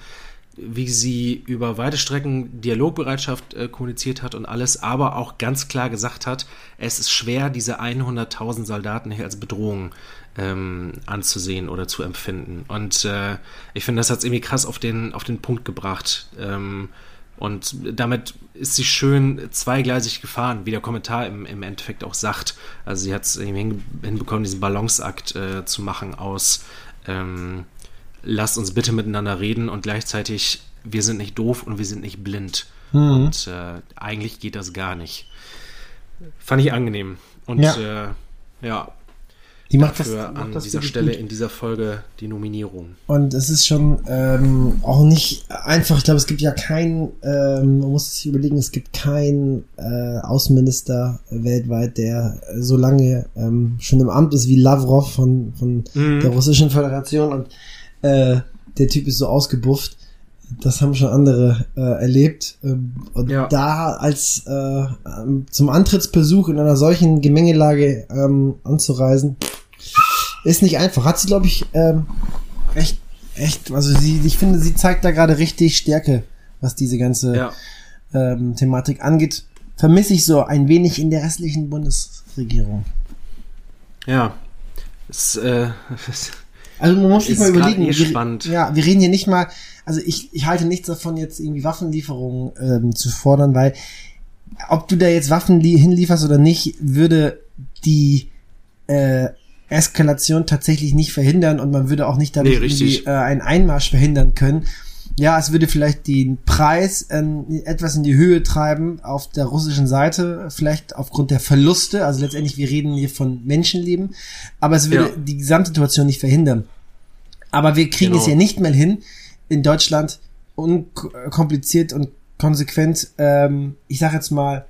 wie sie über weite Strecken Dialogbereitschaft äh, kommuniziert hat und alles, aber auch ganz klar gesagt hat, es ist schwer, diese 100.000 Soldaten hier als Bedrohung ähm, anzusehen oder zu empfinden. Und äh, ich finde, das hat es irgendwie krass auf den, auf den Punkt gebracht. Ähm, und damit ist sie schön zweigleisig gefahren, wie der Kommentar im, im Endeffekt auch sagt. Also sie hat es hinbekommen, diesen Balanceakt äh, zu machen aus ähm, lasst uns bitte miteinander reden und gleichzeitig wir sind nicht doof und wir sind nicht blind. Mhm. Und äh, eigentlich geht das gar nicht. Fand ich angenehm. Und ja, äh, ja die macht das, macht an das dieser Stelle gut. in dieser Folge die Nominierung. Und es ist schon ähm, auch nicht einfach. Ich glaube, es gibt ja keinen, ähm, man muss sich überlegen, es gibt keinen äh, Außenminister weltweit, der so lange ähm, schon im Amt ist wie Lavrov von, von mhm. der Russischen Föderation. Und äh, der Typ ist so ausgebufft. Das haben schon andere äh, erlebt. Ähm, und ja. da als äh, zum Antrittsbesuch in einer solchen Gemengelage ähm, anzureisen, ist nicht einfach. Hat sie, glaube ich, ähm, echt, echt, also sie, ich finde, sie zeigt da gerade richtig Stärke, was diese ganze ja. ähm, Thematik angeht. Vermisse ich so ein wenig in der restlichen Bundesregierung. Ja, es, äh, Also man muss sich mal überlegen. eh wir. Ja, wir reden hier nicht mal, also ich, ich halte nichts davon, jetzt irgendwie Waffenlieferungen ähm, zu fordern, weil ob du da jetzt Waffen li- hinlieferst oder nicht, würde die äh, Eskalation tatsächlich nicht verhindern und man würde auch nicht dadurch Nee, irgendwie, äh, einen Einmarsch verhindern können. Ja, es würde vielleicht den Preis ähm, etwas in die Höhe treiben auf der russischen Seite, vielleicht aufgrund der Verluste. Also letztendlich, wir reden hier von Menschenleben, aber es würde Ja. die Gesamtsituation nicht verhindern. Aber wir kriegen Genau. es ja nicht mal hin, in Deutschland unkompliziert und konsequent, ähm, ich sag jetzt mal,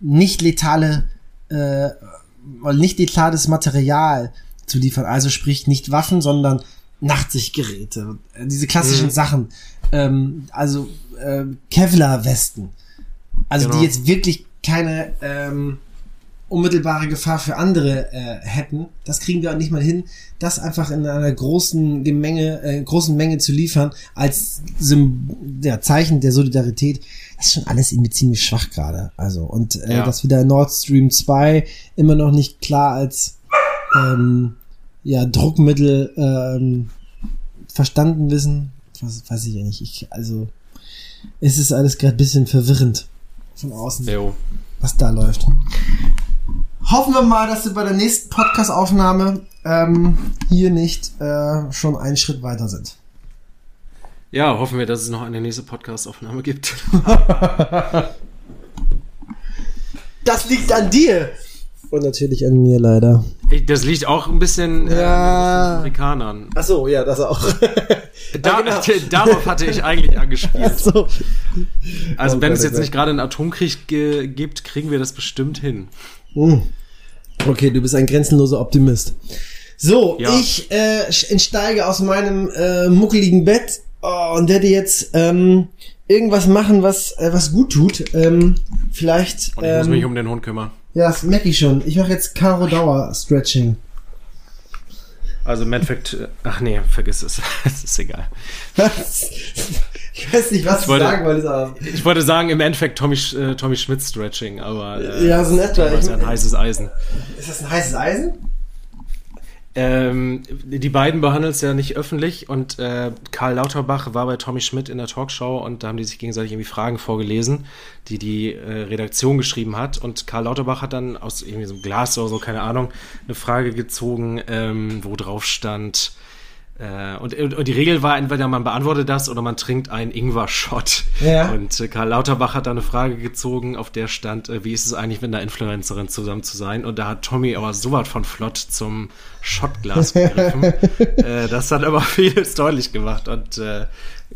nicht letale, äh, nicht letales Material zu liefern. Also sprich nicht Waffen, sondern Nachtsichtgeräte. Diese klassischen Mhm. Sachen. Ähm, also äh, Kevlar-Westen. Also Genau. die jetzt wirklich keine ähm, unmittelbare Gefahr für andere äh, hätten. Das kriegen wir auch nicht mal hin, das einfach in einer großen Gemenge, äh, großen Menge zu liefern, als Sym ja, Zeichen der Solidarität. Das ist schon alles irgendwie ziemlich schwach gerade. Also, und äh, Ja. dass wieder Nord Stream 2 immer noch nicht klar als ähm, ja, Druckmittel ähm, verstanden wissen, was, weiß ich ja nicht. Ich, also, es ist alles gerade ein bisschen verwirrend von außen Jo. was da läuft. Hoffen wir mal, dass wir bei der nächsten Podcast-Aufnahme ähm, hier nicht äh, schon einen Schritt weiter sind. Ja, hoffen wir, dass es noch eine nächste Podcast-Aufnahme gibt. Das liegt an dir! Und natürlich an mir leider. Das liegt auch ein bisschen äh, Ja. an den Amerikanern. Ach so, ja, das auch. Da, genau. Darauf hatte ich eigentlich angespielt. so. Also Oh wenn es oh jetzt nicht gerade einen Atomkrieg ge gibt, kriegen wir das bestimmt hin. Hm. Okay, du bist ein grenzenloser Optimist. So, Ja. ich äh, entsteige aus meinem äh, muckeligen Bett oh, und werde jetzt ähm, irgendwas machen, was äh, was gut tut. Ähm, vielleicht. Und ich muss ähm, mich um den Hund kümmern. Ja, das merke ich schon. Ich mache jetzt Karo Dauer Stretching. Also im Endeffekt, äh, ach nee, vergiss es. Es ist egal. Ich weiß nicht, was Ich wollte- sagen wollte. aber- Ich wollte sagen, im Endeffekt Tommy, äh, Tommy Schmidt Stretching, aber äh, Ja, so in etwa. das ist ja ein heißes Eisen. Ist das ein heißes Eisen? Ähm, die beiden behandeln es ja nicht öffentlich und äh, Karl Lauterbach war bei Tommy Schmidt in der Talkshow und da haben die sich gegenseitig irgendwie Fragen vorgelesen, die die äh, Redaktion geschrieben hat und Karl Lauterbach hat dann aus irgendwie so einem Glas oder so, keine Ahnung, eine Frage gezogen, ähm, wo drauf stand, äh, und, und, die Regel war, entweder man beantwortet das oder man trinkt einen Ingwer-Shot. Ja. Und äh, Karl Lauterbach hat da eine Frage gezogen, auf der stand, äh, wie ist es eigentlich, mit einer Influencerin zusammen zu sein? Und da hat Tommy aber so was von flott zum Shotglas gegriffen. äh, das hat aber vieles deutlich gemacht. Und äh,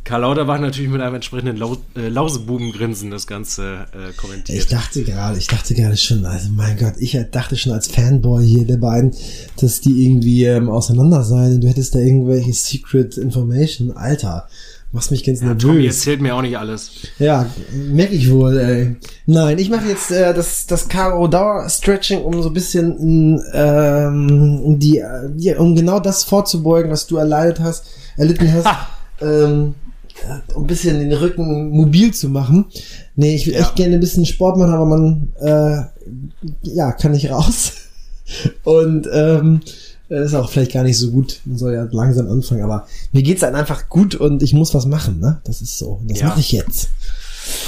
Karl Lauterbach natürlich mit einem entsprechenden Lau äh, Lausebubengrinsen das Ganze äh, kommentiert. Ich dachte gerade, ich dachte gerade schon, also mein Gott, ich dachte schon als Fanboy hier der beiden, dass die irgendwie ähm, auseinander seien und du hättest da irgendwelche Secret Information. Alter, machst mich ganz ja, Tommy nervös. erzählt mir auch nicht alles. Ja, merke ich wohl, ey. Nein, ich mache jetzt äh, das, das Karo Dauer Stretching, um so ein bisschen ähm, die, äh, ja, um genau das vorzubeugen, was du erleidet hast, erlitten hast. Ähm, um ein bisschen den Rücken mobil zu machen. Nee, ich will Ja. echt gerne ein bisschen Sport machen, aber man, äh, ja, kann nicht raus. Und ähm, das ist auch vielleicht gar nicht so gut. Man soll ja langsam anfangen, aber mir geht's dann einfach gut und ich muss was machen, ne? Das ist so. Und das Ja. mache ich jetzt.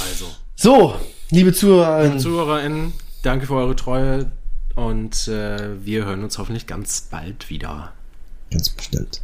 Also, So, liebe Zuhörerinnen. ZuhörerInnen, danke für eure Treue und äh, wir hören uns hoffentlich ganz bald wieder. Ganz bestimmt.